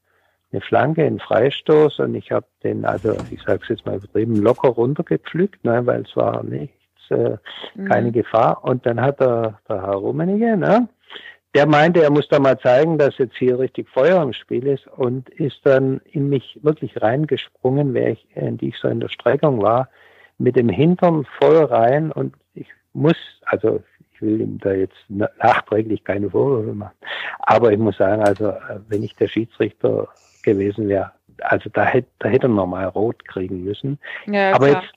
eine Flanke, ein Freistoß und ich habe den, also ich sage es jetzt mal übertrieben, locker runtergepflückt, ne, weil es war nichts, äh, keine mhm. Gefahr. Und dann hat der, der Herr Rummenigge, ne, der meinte, er muss da mal zeigen, dass jetzt hier richtig Feuer im Spiel ist und ist dann in mich wirklich reingesprungen, während ich, während ich so in der Streckung war, mit dem Hintern voll rein und ich muss, also ich will ihm da jetzt nachträglich keine Vorwürfe machen, aber ich muss sagen, also wenn ich der Schiedsrichter gewesen wäre, also da hätte, da hätte er normal rot kriegen müssen. Ja, aber jetzt,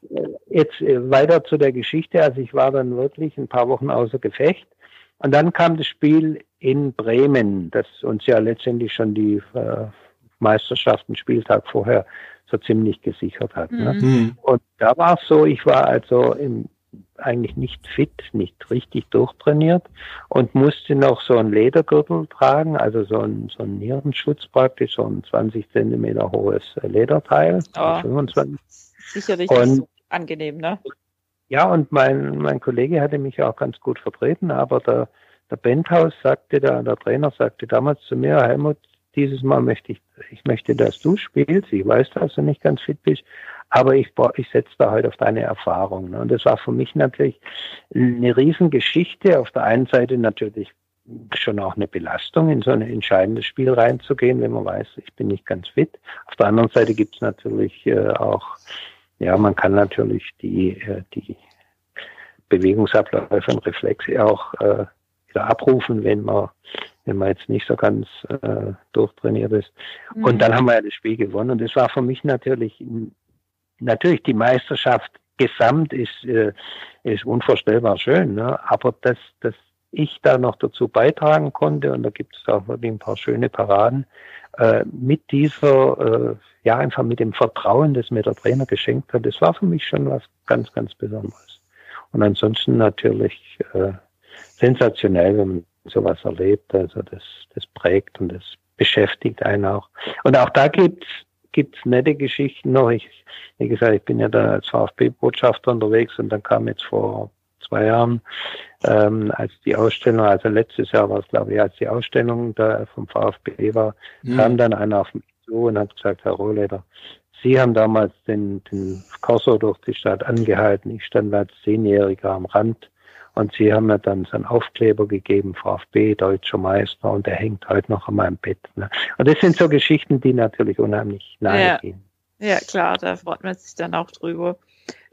jetzt weiter zu der Geschichte, also ich war dann wirklich ein paar Wochen außer Gefecht und dann kam das Spiel in Bremen, das uns ja letztendlich schon die äh, Meisterschaft einen Spieltag vorher so ziemlich gesichert hat. Ne? Mhm. Ne? Und da war es so, ich war also im, eigentlich nicht fit, nicht richtig durchtrainiert und musste noch so einen Ledergürtel tragen, also so ein, so ein Nierenschutz praktisch, so ein 20 Zentimeter hohes Lederteil, oh, 25. Sicherlich und, angenehm, ne? Ja, und mein, mein Kollege hatte mich auch ganz gut vertreten, aber der, der Benthaus sagte, der, der Trainer sagte damals zu mir, Helmut, dieses Mal möchte ich, ich möchte, dass du spielst. Ich weiß, dass du nicht ganz fit bist, aber ich, ich setze da halt auf deine Erfahrung. Ne? Und das war für mich natürlich eine Riesengeschichte. Auf der einen Seite natürlich schon auch eine Belastung, in so ein entscheidendes Spiel reinzugehen, wenn man weiß, ich bin nicht ganz fit. Auf der anderen Seite gibt es natürlich äh, auch ja, man kann natürlich die, äh, die Bewegungsabläufe und Reflexe auch äh, wieder abrufen, wenn man, wenn man jetzt nicht so ganz äh, durchtrainiert ist. Mhm. Und dann haben wir ja das Spiel gewonnen. Und das war für mich natürlich, natürlich die Meisterschaft gesamt ist, äh, ist unvorstellbar schön. Ne? Aber dass, dass ich da noch dazu beitragen konnte, und da gibt es auch wirklich ein paar schöne Paraden, äh, mit dieser, äh, ja, einfach mit dem Vertrauen, das mir der Trainer geschenkt hat, das war für mich schon was ganz, ganz Besonderes. Und ansonsten natürlich äh, sensationell, wenn man sowas erlebt. Also das, das prägt und das beschäftigt einen auch. Und auch da gibt's gibt's nette Geschichten noch. Ich, wie gesagt, ich bin ja da als VfB-Botschafter unterwegs und dann kam jetzt vor zwei Jahren, ähm, als die Ausstellung, also letztes Jahr war es, glaube ich, als die Ausstellung da vom VfB war, mhm. kam dann einer auf mich zu und hat gesagt, Herr Rohleder, Sie haben damals den, den Corso durch die Stadt angehalten. Ich stand als Zehnjähriger am Rand und Sie haben mir dann so einen Aufkleber gegeben, VfB, Deutscher Meister, und der hängt heute noch an meinem Bett. Ne? Und das sind so Geschichten, die natürlich unheimlich nahe ja. gehen. Ja, klar, da freut man sich dann auch drüber.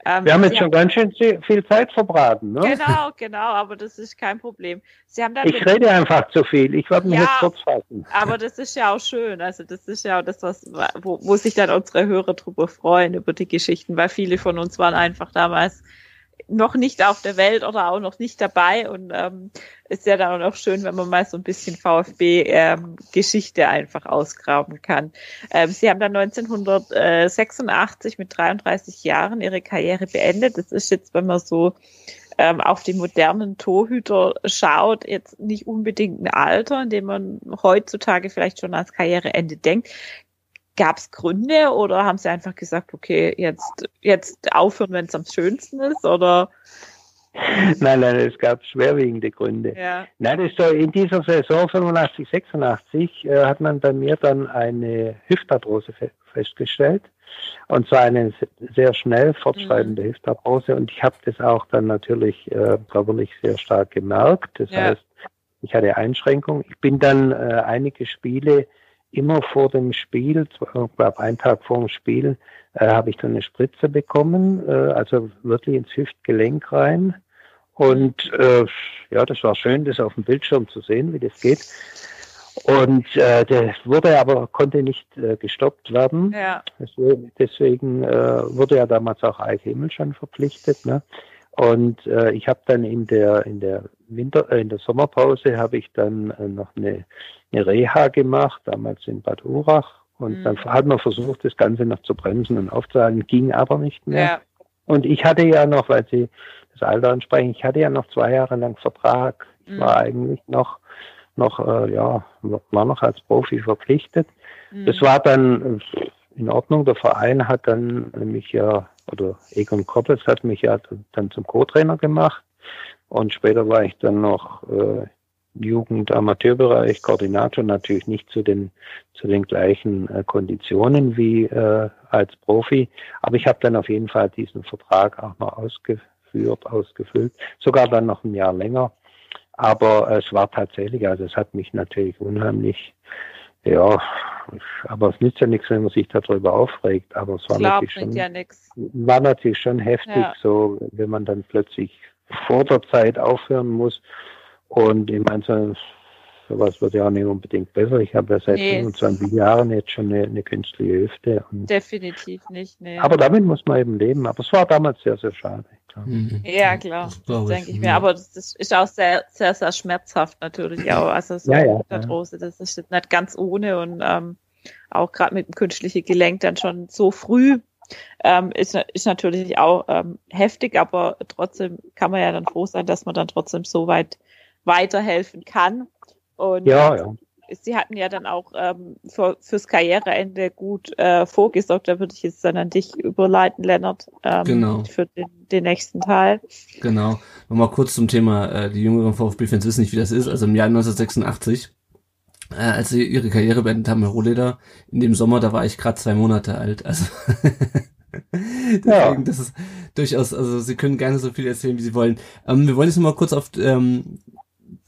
Ähm, wir haben jetzt schon ganz schön viel Zeit verbraten, ne? Genau, genau, aber das ist kein Problem. Sie haben ich rede einfach zu viel. Ich werde mich ja, jetzt kurz fassen. Aber das ist ja auch schön. Also das ist ja auch das, was, wo, wo sich dann unsere Hörer drüber freuen, über die Geschichten, weil viele von uns waren einfach damals noch nicht auf der Welt oder auch noch nicht dabei und ähm, ist ja dann auch schön, wenn man mal so ein bisschen VfB-Geschichte ähm, einfach ausgraben kann. Ähm, Sie haben dann 1986 mit 33 Jahren Ihre Karriere beendet. Das ist jetzt, wenn man so ähm, auf die modernen Torhüter schaut, jetzt nicht unbedingt ein Alter, in dem man heutzutage vielleicht schon als Karriereende denkt. Gab es Gründe oder haben Sie einfach gesagt, okay, jetzt, jetzt aufhören, wenn es am schönsten ist? Oder? Nein, nein, es gab schwerwiegende Gründe. Ja. Nein, das ist so, in dieser Saison 85, 86 äh, hat man bei mir dann eine Hüftarthrose fe festgestellt. Und zwar eine sehr schnell fortschreitende mhm. Hüftarthrose. Und ich habe das auch dann natürlich äh, körperlich sehr stark gemerkt. Das ja. heißt, ich hatte Einschränkungen. Ich bin dann äh, einige Spiele immer vor dem Spiel, ich glaube einen Tag vor dem Spiel, äh, habe ich dann eine Spritze bekommen, äh, also wirklich ins Hüftgelenk rein. Und äh, ja, das war schön, das auf dem Bildschirm zu sehen, wie das geht. Und äh, das wurde aber, konnte nicht äh, gestoppt werden. Ja. Deswegen, deswegen äh, wurde ja damals auch Eike Himmelschein verpflichtet. Ne? Und äh, ich habe dann in der in der Winter äh, in der Sommerpause habe ich dann äh, noch eine, eine Reha gemacht, damals in Bad Urach. Und mhm. dann hat man versucht, das Ganze noch zu bremsen und aufzuhalten, ging aber nicht mehr. Ja. Und ich hatte ja noch, weil Sie das Alter ansprechen, ich hatte ja noch zwei Jahre lang Vertrag. Ich mhm. war eigentlich noch noch äh, ja war noch als Profi verpflichtet. Mhm. Das war dann in Ordnung. Der Verein hat dann mich ja oder Egon Koppels hat mich ja dann zum Co-Trainer gemacht und später war ich dann noch äh, Jugend-Amateurbereich, Koordinator natürlich nicht zu den zu den gleichen äh, Konditionen wie äh, als Profi, aber ich habe dann auf jeden Fall diesen Vertrag auch noch ausgeführt, ausgefüllt, sogar dann noch ein Jahr länger. Aber es war tatsächlich, also es hat mich natürlich unheimlich ja, aber es nützt ja nichts, wenn man sich darüber aufregt. Aber es war natürlich schon, ja war natürlich schon heftig, ja. so wenn man dann plötzlich vor der Zeit aufhören muss. Und ich meine, so, sowas wird ja auch nicht unbedingt besser. Ich habe ja seit nee. 25 Jahren jetzt schon eine, eine künstliche Hüfte. Definitiv nicht. Nee. Aber damit muss man eben leben. Aber es war damals sehr, sehr schade. Mhm. Ja, klar, das denke ich mir. Aber das ist auch sehr, sehr, sehr schmerzhaft natürlich auch. Also so ja, ja, Arthrose, das ist nicht ganz ohne und ähm, auch gerade mit dem künstlichen Gelenk dann schon so früh ähm, ist, ist natürlich auch ähm, heftig, aber trotzdem kann man ja dann froh sein, dass man dann trotzdem so weit weiterhelfen kann. Und ja, ja. Sie hatten ja dann auch ähm, für, fürs Karriereende gut äh, vorgesorgt. Da würde ich jetzt dann an dich überleiten, Lennart, ähm, genau. für den, den nächsten Teil. Genau. Nochmal kurz zum Thema, äh, die jüngeren VfB-Fans wissen nicht, wie das ist. Also im Jahr 1986, äh, als sie ihre Karriere beendet haben, Herr Rohleder, in dem Sommer, da war ich gerade zwei Monate alt. Also <laughs> Deswegen, ja. das ist durchaus, also Sie können gerne so viel erzählen, wie Sie wollen. Ähm, wir wollen jetzt nochmal kurz auf ähm,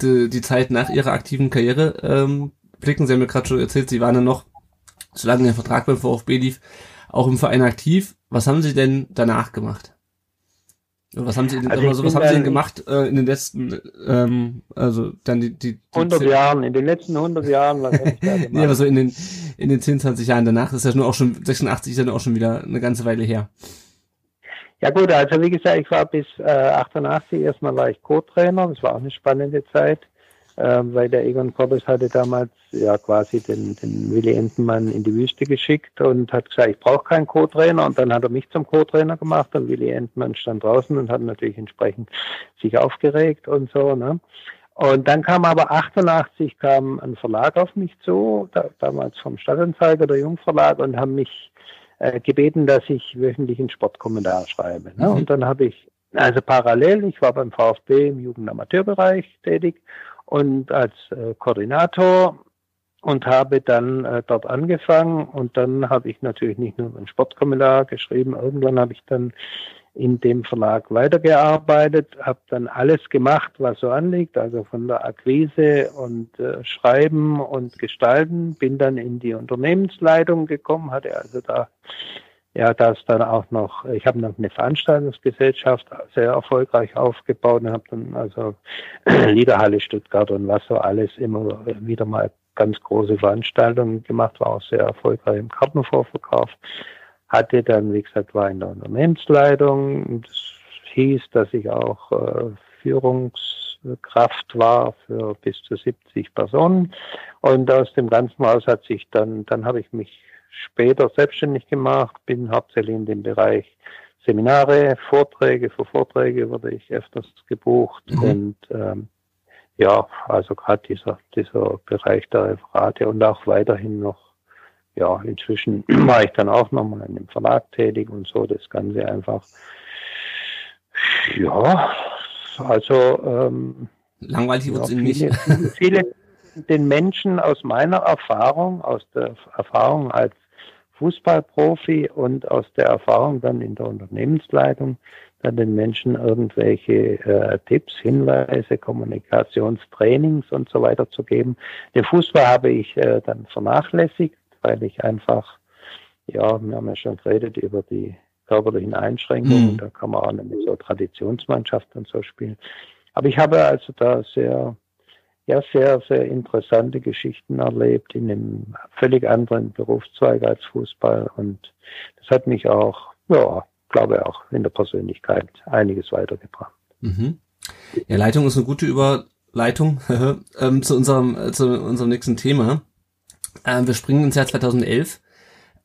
die, die Zeit nach ihrer aktiven Karriere ähm, blicken. Sie haben mir gerade schon erzählt, Sie waren ja noch, solange der Vertrag beim VfB lief, auch im Verein aktiv. Was haben Sie denn danach gemacht? Was haben Sie, denn, also was haben Sie denn gemacht äh, in den letzten, ähm, also dann die, die, die 100 10, Jahren, in den letzten 100 Jahren, was habe ich da <laughs> gemacht? nee, aber so in den, in den 10, 20 Jahren danach, das ist ja nur auch schon, 86 ist ja auch schon wieder eine ganze Weile her. Ja gut, also wie gesagt, ich war bis äh, 88 erstmal war ich Co-Trainer, das war auch eine spannende Zeit, weil der Egon Koppes hatte damals ja quasi den, den Willi Entenmann in die Wüste geschickt und hat gesagt, ich brauche keinen Co-Trainer und dann hat er mich zum Co-Trainer gemacht und Willi Entenmann stand draußen und hat natürlich entsprechend sich aufgeregt und so, ne? Und dann kam aber 88 kam ein Verlag auf mich zu, da, damals vom Stadtanzeiger, der Jungverlag, und haben mich äh, gebeten, dass ich wöchentlich einen Sportkommentar schreibe. Ne? Mhm. Und dann habe ich, also parallel, ich war beim VfB im Jugendamateurbereich tätig und als äh, Koordinator und habe dann äh, dort angefangen. Und dann habe ich natürlich nicht nur einen Sportkommentar geschrieben, irgendwann habe ich dann in dem Verlag weitergearbeitet, habe dann alles gemacht, was so anliegt, also von der Akquise und äh, Schreiben und Gestalten, bin dann in die Unternehmensleitung gekommen, hatte also da ja, da ist dann auch noch, ich habe noch eine Veranstaltungsgesellschaft sehr erfolgreich aufgebaut und habe dann also <clears throat> Liederhalle Stuttgart und was so alles immer wieder mal ganz große Veranstaltungen gemacht, war auch sehr erfolgreich im Kartenvorverkauf. Hatte dann, wie gesagt, war in der Unternehmensleitung. Das hieß, dass ich auch äh, Führungskraft war für bis zu 70 Personen. Und aus dem ganzen Haus hat sich dann, dann habe ich mich später selbstständig gemacht, bin hauptsächlich in dem Bereich Seminare, Vorträge, für Vorträge wurde ich öfters gebucht mhm. und ähm, ja, also gerade dieser, dieser Bereich der Referate und auch weiterhin noch, ja, inzwischen <clears throat> war ich dann auch nochmal in dem Verlag tätig und so, das Ganze einfach, ja, also ähm, langweilig wird es nicht. Viele <laughs> den Menschen aus meiner Erfahrung, aus der Erfahrung als Fußballprofi und aus der Erfahrung dann in der Unternehmensleitung dann den Menschen irgendwelche äh, Tipps, Hinweise, Kommunikationstrainings und so weiter zu geben. Den Fußball habe ich äh, dann vernachlässigt, weil ich einfach, ja, wir haben ja schon geredet über die körperlichen Einschränkungen, mhm. da kann man auch nicht mit so Traditionsmannschaft und so spielen. Aber ich habe also da sehr ja sehr, sehr interessante Geschichten erlebt in einem völlig anderen Berufszweig als Fußball. Und das hat mich auch, ja, glaube auch in der Persönlichkeit einiges weitergebracht. Mhm. Ja, Leitung ist eine gute Überleitung <laughs> ähm, zu unserem, äh, zu unserem nächsten Thema. Ähm, wir springen ins Jahr 2011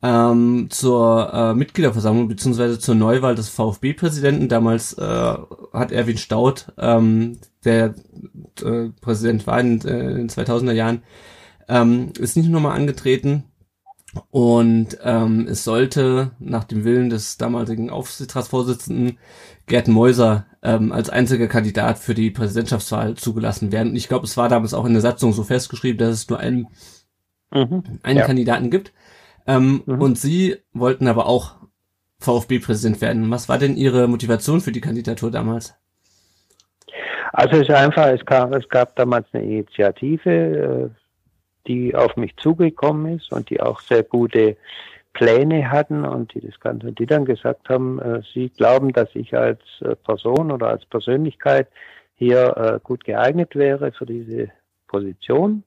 ähm, zur äh, Mitgliederversammlung beziehungsweise zur Neuwahl des VfB-Präsidenten. Damals äh, hat Erwin Staud, ähm, der äh, Präsident war in, äh, in den 2000er Jahren, ähm, ist nicht nochmal angetreten. Und ähm, es sollte nach dem Willen des damaligen Aufsichtsratsvorsitzenden Gerd Meuser ähm, als einziger Kandidat für die Präsidentschaftswahl zugelassen werden. Und ich glaube, es war damals auch in der Satzung so festgeschrieben, dass es nur einen, mhm, einen ja. Kandidaten gibt. Ähm, mhm. Und Sie wollten aber auch VfB-Präsident werden. Was war denn Ihre Motivation für die Kandidatur damals? Also es ist einfach, es gab, es gab damals eine Initiative, äh, die auf mich zugekommen ist und die auch sehr gute Pläne hatten und die das Ganze, die dann gesagt haben, äh, sie glauben, dass ich als äh, Person oder als Persönlichkeit hier gut geeignet wäre für diese Position.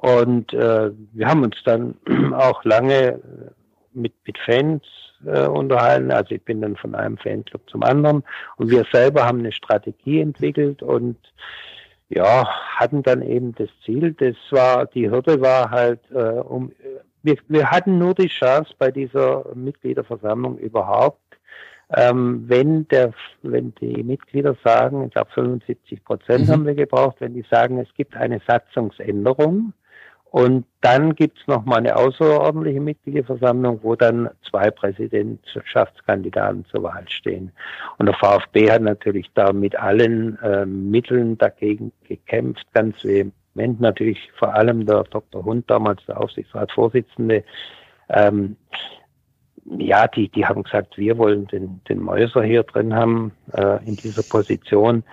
Und äh, wir haben uns dann <clears throat> auch lange äh, mit, mit Fans äh, unterhalten. Also ich bin dann von einem Fanclub zum anderen. Und wir selber haben eine Strategie entwickelt und ja, hatten dann eben das Ziel. Das war, die Hürde war halt, äh, um, wir, wir hatten nur die Chance bei dieser Mitgliederversammlung überhaupt, ähm, wenn der, wenn die Mitglieder sagen, ich glaube 75 Prozent mhm. haben wir gebraucht, wenn die sagen, es gibt eine Satzungsänderung, und dann gibt's noch mal eine außerordentliche Mitgliederversammlung, wo dann zwei Präsidentschaftskandidaten zur Wahl stehen. Und der VfB hat natürlich da mit allen äh, Mitteln dagegen gekämpft, ganz vehement. Natürlich vor allem der Dr. Hund, damals der Aufsichtsratsvorsitzende. Ähm, ja, die, die haben gesagt, wir wollen den, den Mäuser hier drin haben äh, in dieser Position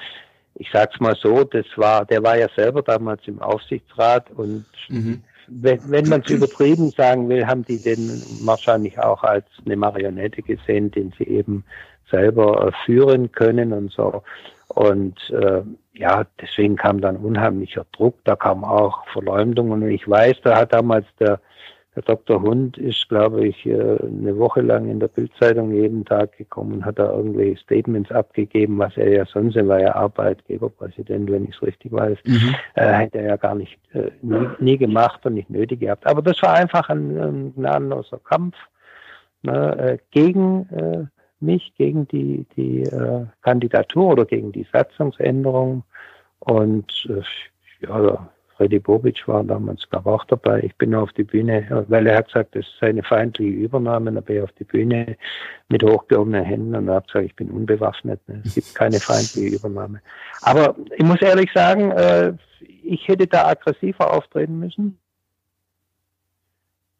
ich sag's mal so, das war, der war ja selber damals im Aufsichtsrat und mhm. wenn, wenn man es übertrieben sagen will, haben die den wahrscheinlich auch als eine Marionette gesehen, den sie eben selber äh, führen können und so. Und äh, ja, deswegen kam dann unheimlicher Druck, da kam auch Verleumdung und ich weiß, da hat damals der der Dr. Hund ist, glaube ich, äh, eine Woche lang in der Bildzeitung jeden Tag gekommen und hat da irgendwelche Statements abgegeben, was er ja sonst, er war ja Arbeitgeberpräsident, wenn ich es richtig weiß, mhm. äh, hätte er ja gar nicht, äh, nie, nie, gemacht und nicht nötig gehabt. Aber das war einfach ein, ein gnadenloser Kampf ne, äh, gegen äh, mich, gegen die, die äh, Kandidatur oder gegen die Satzungsänderung. Und ja, Freddy Bobic war damals, glaube auch dabei. Ich bin auf die Bühne, weil er hat gesagt, das sei eine feindliche Übernahme. Dann bin ich auf die Bühne mit hochgehobenen Händen und habe gesagt, ich bin unbewaffnet. Es gibt keine feindliche Übernahme. Aber ich muss ehrlich sagen, äh, ich hätte da aggressiver auftreten müssen.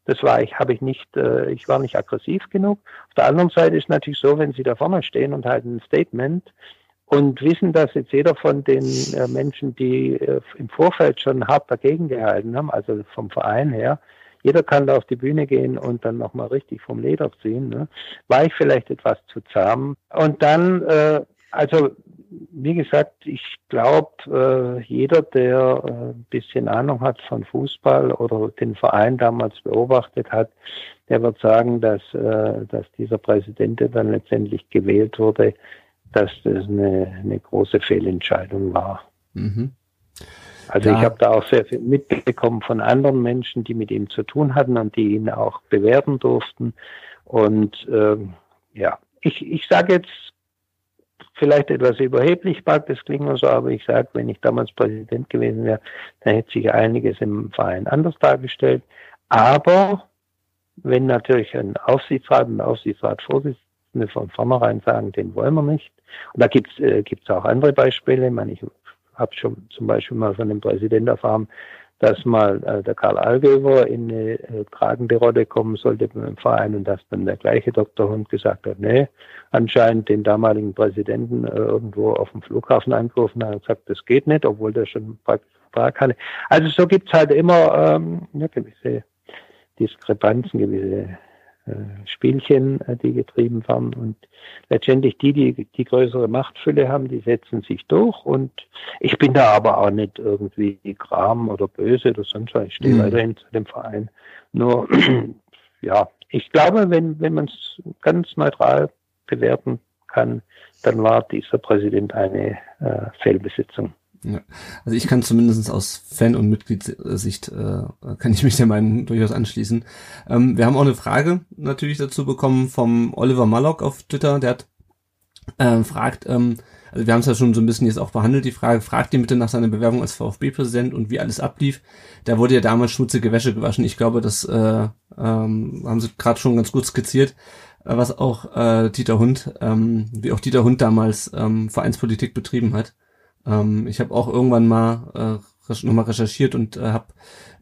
Das war ich, habe ich nicht, äh, ich war nicht aggressiv genug. Auf der anderen Seite ist natürlich so, wenn Sie da vorne stehen und halten ein Statement, und wissen, dass jetzt jeder von den äh, Menschen, die äh, im Vorfeld schon hart dagegen gehalten haben, also vom Verein her, jeder kann da auf die Bühne gehen und dann nochmal richtig vom Leder ziehen. Ne? War ich vielleicht etwas zu zahm? Und dann, äh, also wie gesagt, ich glaube, äh, jeder, der äh, ein bisschen Ahnung hat von Fußball oder den Verein damals beobachtet hat, der wird sagen, dass, äh, dass dieser Präsident, der dann letztendlich gewählt wurde, dass das eine, eine große Fehlentscheidung war. Mhm. Also ja. ich habe da auch sehr viel mitbekommen von anderen Menschen, die mit ihm zu tun hatten und die ihn auch bewerten durften. Und ähm, ja, ich, ich sage jetzt vielleicht etwas überheblich mag das klingen so, aber ich sage, wenn ich damals Präsident gewesen wäre, dann hätte sich einiges im Verein anders dargestellt. Aber wenn natürlich ein Aufsichtsrat und Aufsichtsratsvorsitzende von vornherein sagen, den wollen wir nicht. Und da gibt's äh, gibt's auch andere Beispiele. Ich meine, ich habe schon zum Beispiel mal von dem Präsidenten erfahren, dass mal äh, der Karl Allgeber in eine äh, tragende Rolle kommen sollte beim Verein und dass dann der gleiche Dr. Hund gesagt hat, nee, anscheinend den damaligen Präsidenten äh, irgendwo auf dem Flughafen angerufen hat und gesagt, das geht nicht, obwohl der schon praktisch Vertrag hatte. Also so gibt's halt immer ähm, ja, gewisse Diskrepanzen, gewisse Spielchen, äh, die getrieben werden. Und letztendlich die, die die größere Machtfülle haben, die setzen sich durch. Und ich bin da aber auch nicht irgendwie Kram oder böse oder sonst was. Ich stehe mhm. weiterhin zu dem Verein. Nur, <clears throat> ja, ich glaube, wenn, wenn man es ganz neutral bewerten kann, dann war dieser Präsident eine äh, Fehlbesitzung. Ja. Also ich kann zumindest aus Fan- und Mitgliedssicht, äh, kann ich mich der Meinung durchaus anschließen. Ähm, wir haben auch eine Frage natürlich dazu bekommen vom Oliver Mallock auf Twitter, der hat äh, fragt, ähm, also wir haben es ja schon so ein bisschen jetzt auch behandelt, die Frage, fragt ihn bitte nach seiner Bewerbung als VfB-Präsident und wie alles ablief. Da wurde ja damals schmutzige Wäsche gewaschen. Ich glaube, das äh, ähm, haben sie gerade schon ganz gut skizziert, äh, was auch äh, Dieter Hund, ähm, wie auch Dieter Hund damals ähm, Vereinspolitik betrieben hat. Ähm, ich habe auch irgendwann mal äh, nochmal recherchiert und äh, habe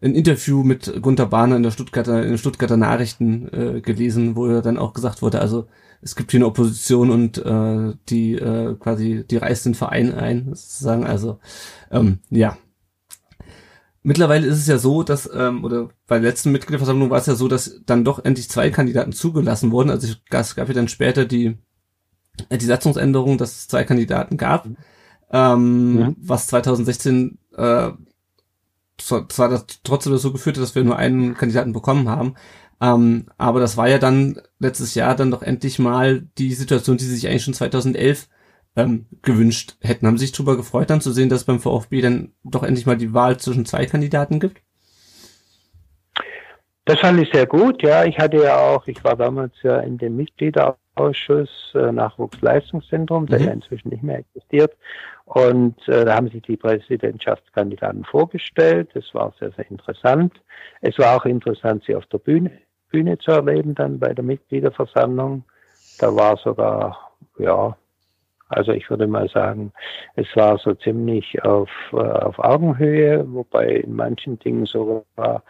ein Interview mit Gunter Bahner in der Stuttgarter, in den Stuttgarter Nachrichten äh, gelesen, wo er dann auch gesagt wurde, also es gibt hier eine Opposition und äh, die äh, quasi die reißt den Verein ein, sozusagen. Also ähm, ja. Mittlerweile ist es ja so, dass, ähm, oder bei der letzten Mitgliederversammlung war es ja so, dass dann doch endlich zwei Kandidaten zugelassen wurden. Also es gab ja dann später die, äh, die Satzungsänderung, dass es zwei Kandidaten gab. Ähm, ja. was 2016 äh, zwar das trotzdem dazu geführt hat, dass wir nur einen Kandidaten bekommen haben, ähm, aber das war ja dann letztes Jahr dann doch endlich mal die Situation, die sie sich eigentlich schon 2011 ähm, gewünscht hätten. Haben Sie sich darüber gefreut, dann zu sehen, dass es beim VfB dann doch endlich mal die Wahl zwischen zwei Kandidaten gibt? Das fand ich sehr gut, ja. Ich hatte ja auch, ich war damals ja in dem Mitgliederausschuss äh, Nachwuchsleistungszentrum, der mhm. ja inzwischen nicht mehr existiert. Und äh, da haben sich die Präsidentschaftskandidaten vorgestellt. Das war sehr, sehr interessant. Es war auch interessant, sie auf der Bühne, Bühne zu erleben, dann bei der Mitgliederversammlung. Da war sogar, ja, also ich würde mal sagen, es war so ziemlich auf, äh, auf Augenhöhe, wobei in manchen Dingen sogar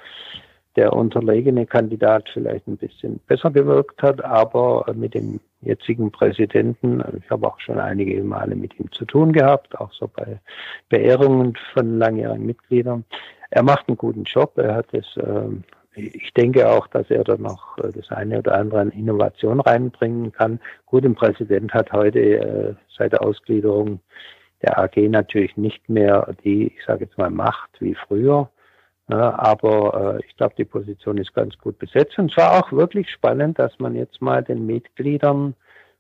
der unterlegene Kandidat vielleicht ein bisschen besser gewirkt hat, aber mit dem jetzigen Präsidenten, ich habe auch schon einige Male mit ihm zu tun gehabt, auch so bei Beehrungen von langjährigen Mitgliedern. Er macht einen guten Job, er hat es, äh, ich denke auch, dass er da noch äh, das eine oder andere an Innovation reinbringen kann. Gut, ein Präsident hat heute äh, seit der Ausgliederung der AG natürlich nicht mehr die, ich sage jetzt mal, Macht wie früher. Ja, aber äh, ich glaube, die Position ist ganz gut besetzt. Und es war auch wirklich spannend, dass man jetzt mal den Mitgliedern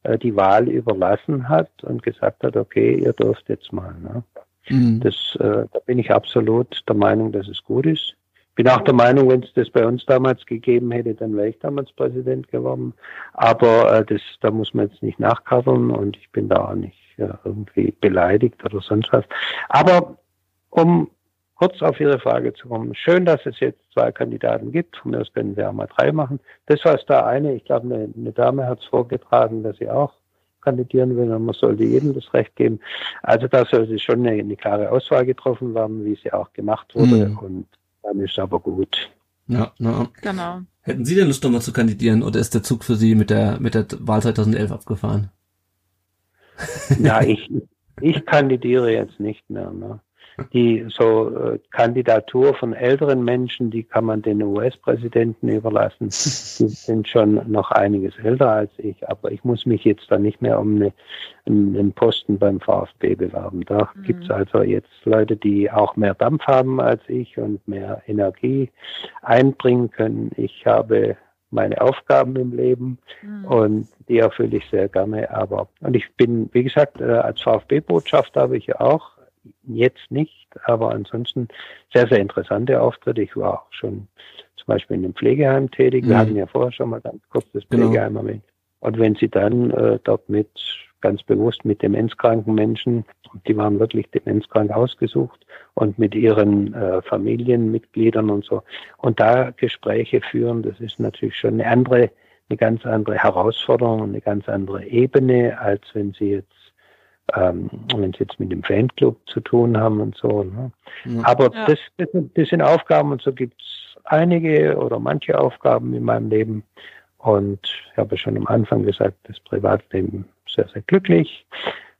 äh, die Wahl überlassen hat und gesagt hat, okay, ihr dürft jetzt mal. Ne? Mhm. Das, äh, da bin ich absolut der Meinung, dass es gut ist. Bin auch der Meinung, wenn es das bei uns damals gegeben hätte, dann wäre ich damals Präsident geworden. Aber äh, das, da muss man jetzt nicht nachcovern und ich bin da auch nicht äh, irgendwie beleidigt oder sonst was. Aber um kurz auf Ihre Frage zu kommen. Schön, dass es jetzt zwei Kandidaten gibt. Von mir aus können wir auch mal drei machen. Das war es da eine. Ich glaube, eine, eine Dame hat es vorgetragen, dass sie auch kandidieren will und man sollte jedem das Recht geben. Also da sollte schon eine, eine klare Auswahl getroffen werden, wie sie auch gemacht wurde. Mhm. Und dann ist aber gut. Ja, na. genau. Hätten Sie denn Lust, nochmal zu kandidieren oder ist der Zug für Sie mit der, mit der Wahl 2011 abgefahren? Ja, <laughs> ich, ich kandidiere jetzt nicht mehr. Ne? Die so äh, Kandidatur von älteren Menschen, die kann man den US-Präsidenten überlassen. Die sind schon noch einiges älter als ich, aber ich muss mich jetzt da nicht mehr um eine, einen Posten beim VfB bewerben. Da mhm. gibt es also jetzt Leute, die auch mehr Dampf haben als ich und mehr Energie einbringen können. Ich habe meine Aufgaben im Leben mhm. und die erfülle ich sehr gerne. Aber und ich bin, wie gesagt, äh, als VfB-Botschafter habe ich ja auch jetzt nicht, aber ansonsten sehr, sehr interessante Auftritte. Ich war auch schon zum Beispiel in einem Pflegeheim tätig. Wir mhm. hatten ja vorher schon mal ganz kurz das genau. Pflegeheim erwähnt. Und wenn Sie dann äh, dort mit ganz bewusst mit demenzkranken Menschen, die waren wirklich demenzkrank ausgesucht und mit ihren äh, Familienmitgliedern und so. Und da Gespräche führen, das ist natürlich schon eine andere, eine ganz andere Herausforderung, eine ganz andere Ebene, als wenn Sie jetzt ähm, wenn sie jetzt mit dem Fanclub zu tun haben und so. Ne? Ja. Aber ja. Das, das, das, sind Aufgaben und so gibt es einige oder manche Aufgaben in meinem Leben. Und ich habe schon am Anfang gesagt, das Privatleben sehr, sehr glücklich.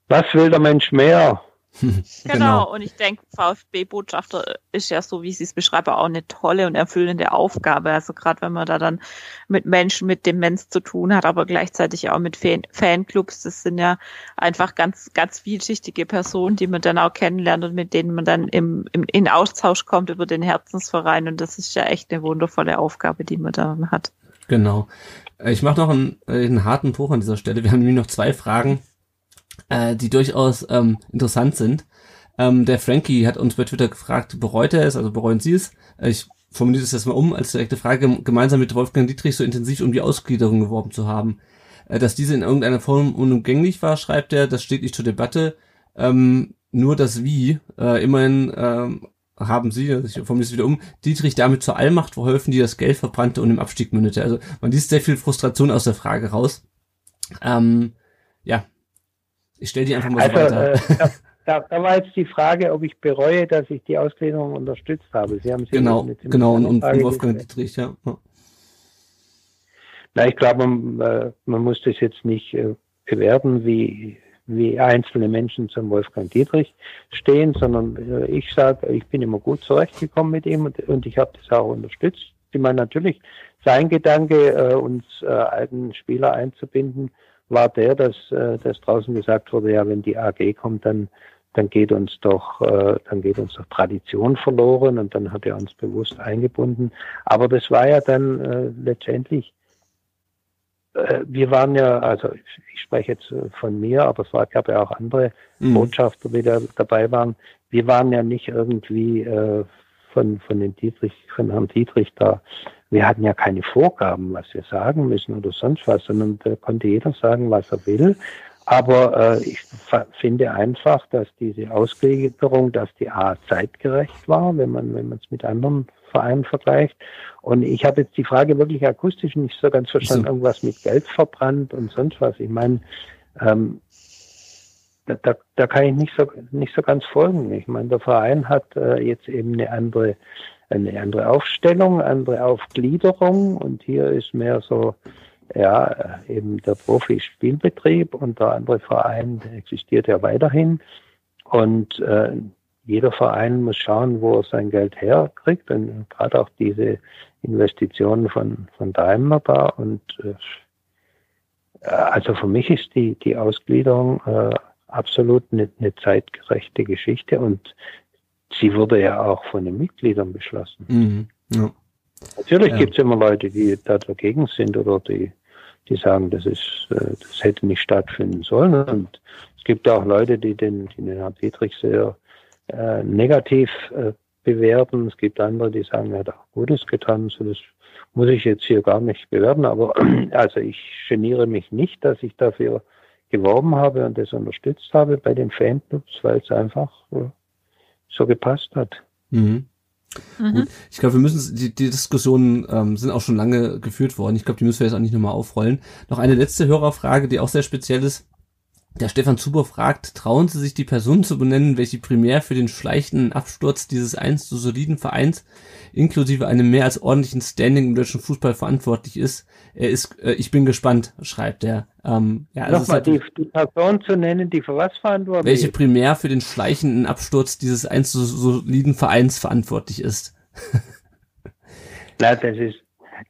Was will der Mensch mehr? <laughs> genau. genau, und ich denke, VfB-Botschafter ist ja so, wie Sie es beschreiben, auch eine tolle und erfüllende Aufgabe. Also gerade wenn man da dann mit Menschen mit Demenz zu tun hat, aber gleichzeitig auch mit Fan Fanclubs, das sind ja einfach ganz, ganz vielschichtige Personen, die man dann auch kennenlernt und mit denen man dann im, im, in Austausch kommt über den Herzensverein. Und das ist ja echt eine wundervolle Aufgabe, die man dann hat. Genau. Ich mache noch einen, einen harten Bruch an dieser Stelle. Wir haben nämlich noch zwei Fragen äh, die durchaus ähm, interessant sind. Ähm, der Frankie hat uns bei Twitter gefragt, bereut er es, also bereuen Sie es? Äh, ich formuliere das jetzt mal um als direkte Frage, gemeinsam mit Wolfgang Dietrich so intensiv um die Ausgliederung geworben zu haben. Äh, dass diese in irgendeiner Form unumgänglich war, schreibt er, das steht nicht zur Debatte. Ähm, nur das Wie, äh, immerhin ähm, haben sie, also ich formuliere es wieder um, Dietrich damit zur Allmacht verholfen, die das Geld verbrannte und im Abstieg mündete. Also man liest sehr viel Frustration aus der Frage raus. Ähm, ja, ich stelle die einfach mal also, so weiter. Äh, <laughs> da, da, war jetzt die Frage, ob ich bereue, dass ich die Ausgliederung unterstützt habe. Sie haben genau, genau und, und Wolfgang Dietrich, ja. Na, ich glaube, man, äh, man muss das jetzt nicht äh, bewerten, wie, wie einzelne Menschen zum Wolfgang Dietrich stehen, sondern äh, ich sage, ich bin immer gut zurechtgekommen mit ihm und, und ich habe das auch unterstützt. Ich meine, natürlich sein Gedanke, uns alten Spieler einzubinden, war der, dass, äh, dass draußen gesagt wurde, ja, wenn die AG kommt, dann dann geht uns doch, äh, dann geht uns doch Tradition verloren und dann hat er uns bewusst eingebunden. Aber das war ja dann äh, letztendlich, äh, wir waren ja, also ich, spreche jetzt äh, von mir, aber es war, gab ja auch andere mhm. Botschafter, die da dabei waren. Wir waren ja nicht irgendwie äh, von, von den Dietrich, von Herrn Dietrich da wir hatten ja keine Vorgaben, was wir sagen müssen oder sonst was, sondern da konnte jeder sagen, was er will. Aber äh, ich finde einfach, dass diese Ausgliederung, dass die A zeitgerecht war, wenn man wenn man es mit anderen Vereinen vergleicht. Und ich habe jetzt die Frage wirklich akustisch nicht so ganz verstanden, irgendwas mit Geld verbrannt und sonst was. Ich meine, ähm, da, da, da kann ich nicht so nicht so ganz folgen. Ich meine, der Verein hat äh, jetzt eben eine andere eine andere Aufstellung, andere Aufgliederung. Und hier ist mehr so, ja, eben der Profi-Spielbetrieb und der andere Verein der existiert ja weiterhin. Und äh, jeder Verein muss schauen, wo er sein Geld herkriegt. Und gerade auch diese Investitionen von, von Daimler da. Und äh, also für mich ist die, die Ausgliederung äh, absolut eine, eine zeitgerechte Geschichte. Und sie wurde ja auch von den Mitgliedern beschlossen. Mhm. Ja. Natürlich ja. gibt es immer Leute, die da dagegen sind oder die, die sagen, das ist, äh, das hätte nicht stattfinden sollen. Und es gibt auch Leute, die den, die den Herrn Dietrich sehr äh, negativ äh, bewerten. Es gibt andere, die sagen, er hat auch Gutes getan. So das muss ich jetzt hier gar nicht bewerten. Aber <clears throat> also ich geniere mich nicht, dass ich dafür geworben habe und das unterstützt habe bei den Fanclubs, weil es einfach äh, so gepasst hat. Mhm. Mhm. Gut. Ich glaube, wir müssen die, die Diskussionen ähm, sind auch schon lange geführt worden. Ich glaube, die müssen wir jetzt auch nicht nochmal aufrollen. Noch eine letzte Hörerfrage, die auch sehr speziell ist. Der Stefan Zuber fragt, trauen Sie sich die Person zu benennen, welche primär für den schleichenden Absturz dieses einst so soliden Vereins inklusive einem mehr als ordentlichen Standing im deutschen Fußball verantwortlich ist? Er ist, äh, ich bin gespannt, schreibt er. Ähm, ja, also Nochmal, halt, die, die Person zu nennen, die für was verantwortlich Welche primär für den schleichenden Absturz dieses einst so soliden Vereins verantwortlich ist. Na, das ist,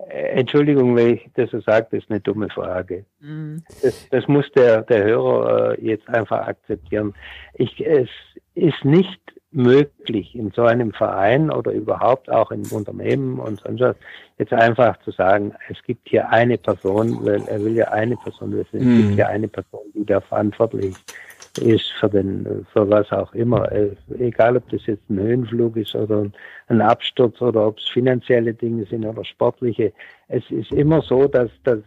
Entschuldigung, wenn ich das so sage, das ist eine dumme Frage. Mhm. Das, das, muss der, der Hörer äh, jetzt einfach akzeptieren. Ich, es ist nicht möglich, in so einem Verein oder überhaupt auch in Unternehmen und sonst was, jetzt einfach zu sagen, es gibt hier eine Person, weil er will ja eine Person wissen, es gibt mhm. hier eine Person, die da verantwortlich ist für den, für was auch immer. Äh, egal, ob das jetzt ein Höhenflug ist oder ein Absturz oder ob es finanzielle Dinge sind oder sportliche. Es ist immer so, dass, dass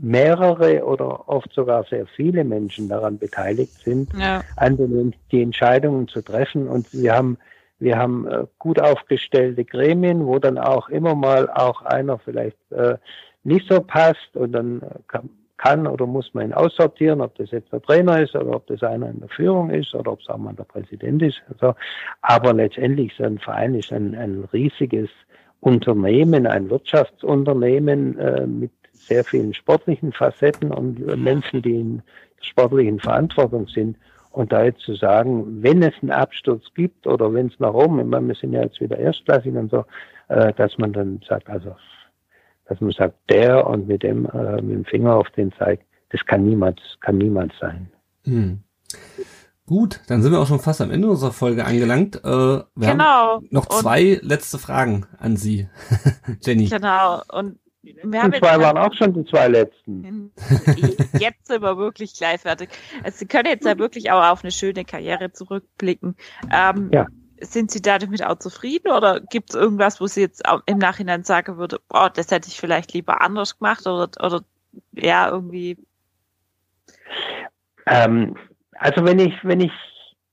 mehrere oder oft sogar sehr viele Menschen daran beteiligt sind, ja. an den, die Entscheidungen zu treffen. Und wir haben, wir haben äh, gut aufgestellte Gremien, wo dann auch immer mal auch einer vielleicht äh, nicht so passt und dann kann, kann oder muss man ihn aussortieren, ob das jetzt der Trainer ist oder ob das einer in der Führung ist oder ob es auch mal der Präsident ist. Also, aber letztendlich so ein Verein ist ein, ein riesiges Unternehmen, ein Wirtschaftsunternehmen äh, mit sehr vielen sportlichen Facetten und Menschen, die in sportlichen Verantwortung sind. Und da jetzt zu sagen, wenn es einen Absturz gibt oder wenn es nach oben, ich meine, wir sind ja jetzt wieder erstklassig und so, äh, dass man dann sagt, also, dass man sagt, der und mit dem, äh, mit dem Finger auf den zeigt, das kann niemand, kann niemand sein. Hm. Gut, dann sind wir auch schon fast am Ende unserer Folge angelangt. Äh, wir genau. haben noch zwei und letzte Fragen an Sie, <laughs> Jenny. Genau. Und die zwei waren auch schon die zwei letzten. <laughs> Jetzt sind wir wirklich gleich fertig. Also Sie können jetzt ja <laughs> wirklich auch auf eine schöne Karriere zurückblicken. Ähm, ja. Sind Sie damit auch zufrieden oder gibt es irgendwas, wo Sie jetzt im Nachhinein sagen würde, oh, das hätte ich vielleicht lieber anders gemacht oder, oder ja, irgendwie? Ähm, also wenn ich, wenn ich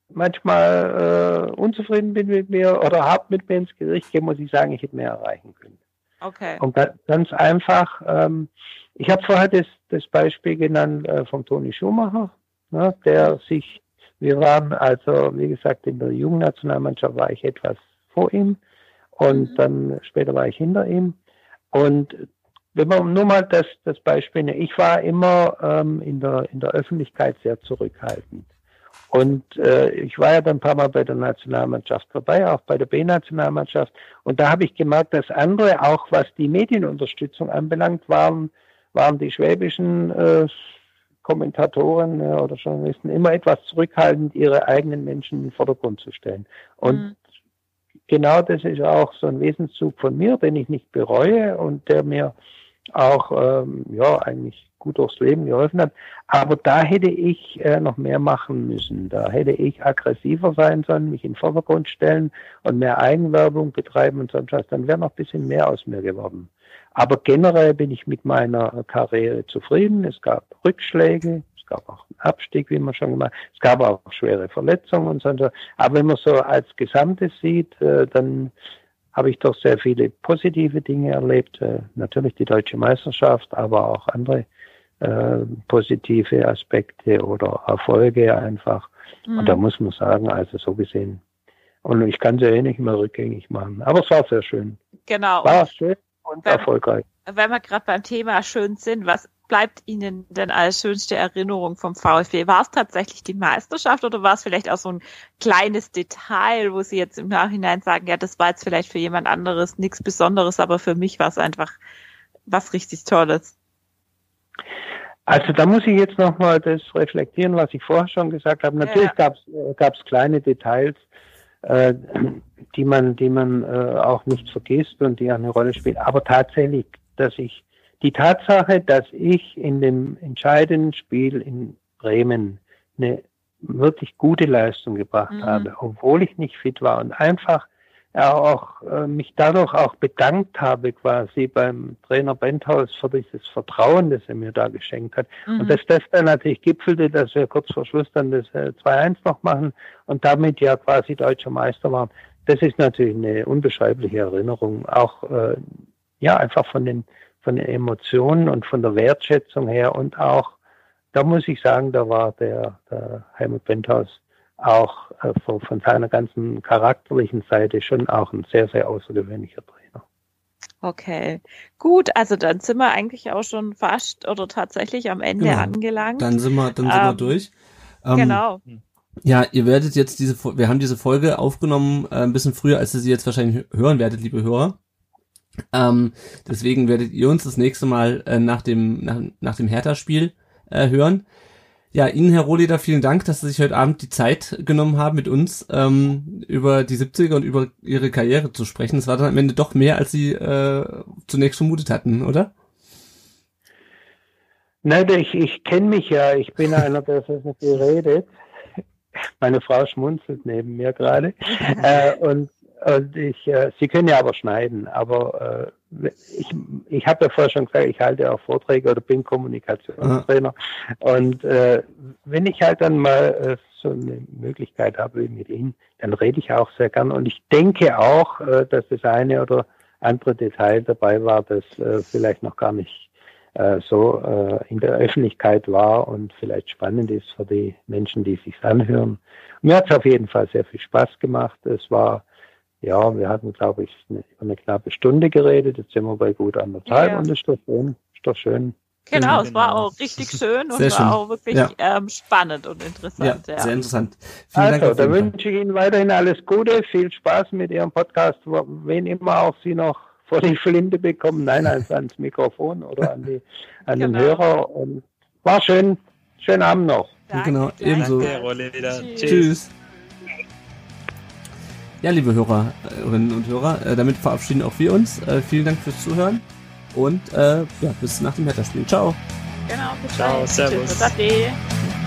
manchmal äh, unzufrieden bin mit mir oder hart mit mir ins Gericht gehe, muss ich sagen, ich hätte mehr erreichen können. Okay. Und ganz einfach, ähm, ich habe vorher das, das Beispiel genannt äh, von Toni Schumacher, ne, der sich, wir waren also, wie gesagt, in der Jugendnationalmannschaft war ich etwas vor ihm und mhm. dann später war ich hinter ihm. Und wenn man nur mal das, das Beispiel, ich war immer ähm, in, der, in der Öffentlichkeit sehr zurückhaltend. Und äh, ich war ja dann ein paar Mal bei der Nationalmannschaft dabei, auch bei der B-Nationalmannschaft. Und da habe ich gemerkt, dass andere, auch was die Medienunterstützung anbelangt, waren, waren die schwäbischen äh, Kommentatoren äh, oder Journalisten immer etwas zurückhaltend, ihre eigenen Menschen in den Vordergrund zu stellen. Und mhm. genau das ist auch so ein Wesenszug von mir, den ich nicht bereue und der mir auch ähm, ja eigentlich gut durchs Leben geholfen hat. Aber da hätte ich äh, noch mehr machen müssen. Da hätte ich aggressiver sein sollen, mich in den Vordergrund stellen und mehr Eigenwerbung betreiben und sonst was. Dann wäre noch ein bisschen mehr aus mir geworden. Aber generell bin ich mit meiner Karriere zufrieden. Es gab Rückschläge, es gab auch einen Abstieg, wie man schon gemacht hat. Es gab auch schwere Verletzungen und so. Aber wenn man so als Gesamtes sieht, äh, dann habe ich doch sehr viele positive Dinge erlebt. Äh, natürlich die deutsche Meisterschaft, aber auch andere äh, positive Aspekte oder Erfolge einfach. Mhm. Und da mhm. muss man sagen, also so gesehen. Und ich kann sie eh nicht mehr rückgängig machen. Aber es war sehr schön. Genau. War schön und wenn, erfolgreich. Wenn wir gerade beim Thema schön sind, was bleibt Ihnen denn als schönste Erinnerung vom VfB? War es tatsächlich die Meisterschaft oder war es vielleicht auch so ein kleines Detail, wo Sie jetzt im Nachhinein sagen, ja, das war jetzt vielleicht für jemand anderes nichts Besonderes, aber für mich war es einfach was richtig Tolles? Also da muss ich jetzt nochmal das reflektieren, was ich vorher schon gesagt habe. Natürlich ja. gab es kleine Details, äh, die man, die man äh, auch nicht vergisst und die eine Rolle spielen. Aber tatsächlich, dass ich die Tatsache, dass ich in dem entscheidenden Spiel in Bremen eine wirklich gute Leistung gebracht mhm. habe, obwohl ich nicht fit war und einfach auch äh, mich dadurch auch bedankt habe quasi beim Trainer Benthaus für dieses Vertrauen, das er mir da geschenkt hat. Mhm. Und dass das dann natürlich gipfelte, dass wir kurz vor Schluss dann das äh, 2-1 noch machen und damit ja quasi deutscher Meister waren. Das ist natürlich eine unbeschreibliche Erinnerung, auch äh, ja einfach von den von den Emotionen und von der Wertschätzung her und auch da muss ich sagen, da war der, der Helmut Penthaus auch äh, von, von seiner ganzen charakterlichen Seite schon auch ein sehr, sehr außergewöhnlicher Trainer. Okay, gut, also dann sind wir eigentlich auch schon fast oder tatsächlich am Ende genau. angelangt. Dann sind wir, dann sind ähm, wir durch. Ähm, genau. Ja, ihr werdet jetzt diese, wir haben diese Folge aufgenommen äh, ein bisschen früher, als ihr sie jetzt wahrscheinlich hören werdet, liebe Hörer. Ähm, deswegen werdet ihr uns das nächste Mal äh, nach dem nach, nach dem Hertha-Spiel äh, hören. Ja, Ihnen, Herr Rohleder, vielen Dank, dass Sie sich heute Abend die Zeit genommen haben, mit uns ähm, über die 70er und über Ihre Karriere zu sprechen. Es war dann am Ende doch mehr, als Sie äh, zunächst vermutet hatten, oder? Nein, ich, ich kenne mich ja. Ich bin einer, der so viel redet. Meine Frau schmunzelt neben mir gerade. <laughs> äh, und und ich, äh, Sie können ja aber schneiden, aber äh, ich, ich habe ja vorher schon gesagt, ich halte auch Vorträge oder bin Kommunikationstrainer. Ja. Und äh, wenn ich halt dann mal äh, so eine Möglichkeit habe wie mit Ihnen, dann rede ich auch sehr gern. Und ich denke auch, äh, dass das eine oder andere Detail dabei war, das äh, vielleicht noch gar nicht äh, so äh, in der Öffentlichkeit war und vielleicht spannend ist für die Menschen, die sich anhören. Mir hat es auf jeden Fall sehr viel Spaß gemacht. Es war ja, wir hatten, glaube ich, eine, eine knappe Stunde geredet. Jetzt sind wir bei gut anderthalb ja. und ist doch schön. Ist doch schön. Genau, genau, es war genau. auch richtig <laughs> schön und sehr war auch wirklich ja. ähm, spannend und interessant. Ja, ja. sehr interessant. Vielen also, da wünsche ich Ihnen weiterhin alles Gute, viel Spaß mit Ihrem Podcast, wen immer auch Sie noch vor die Flinte bekommen, nein, also ans Mikrofon oder an, die, an genau. den Hörer. Und war schön. Schönen Abend noch. Danke, genau, ebenso. Danke, Tschüss. Tschüss. Ja, liebe Hörerinnen und Hörer, äh, damit verabschieden auch wir uns. Äh, vielen Dank fürs Zuhören und äh, ja, bis nach dem Wetterspiel. Ciao. Genau, bis Ciao, servus. Tschüss,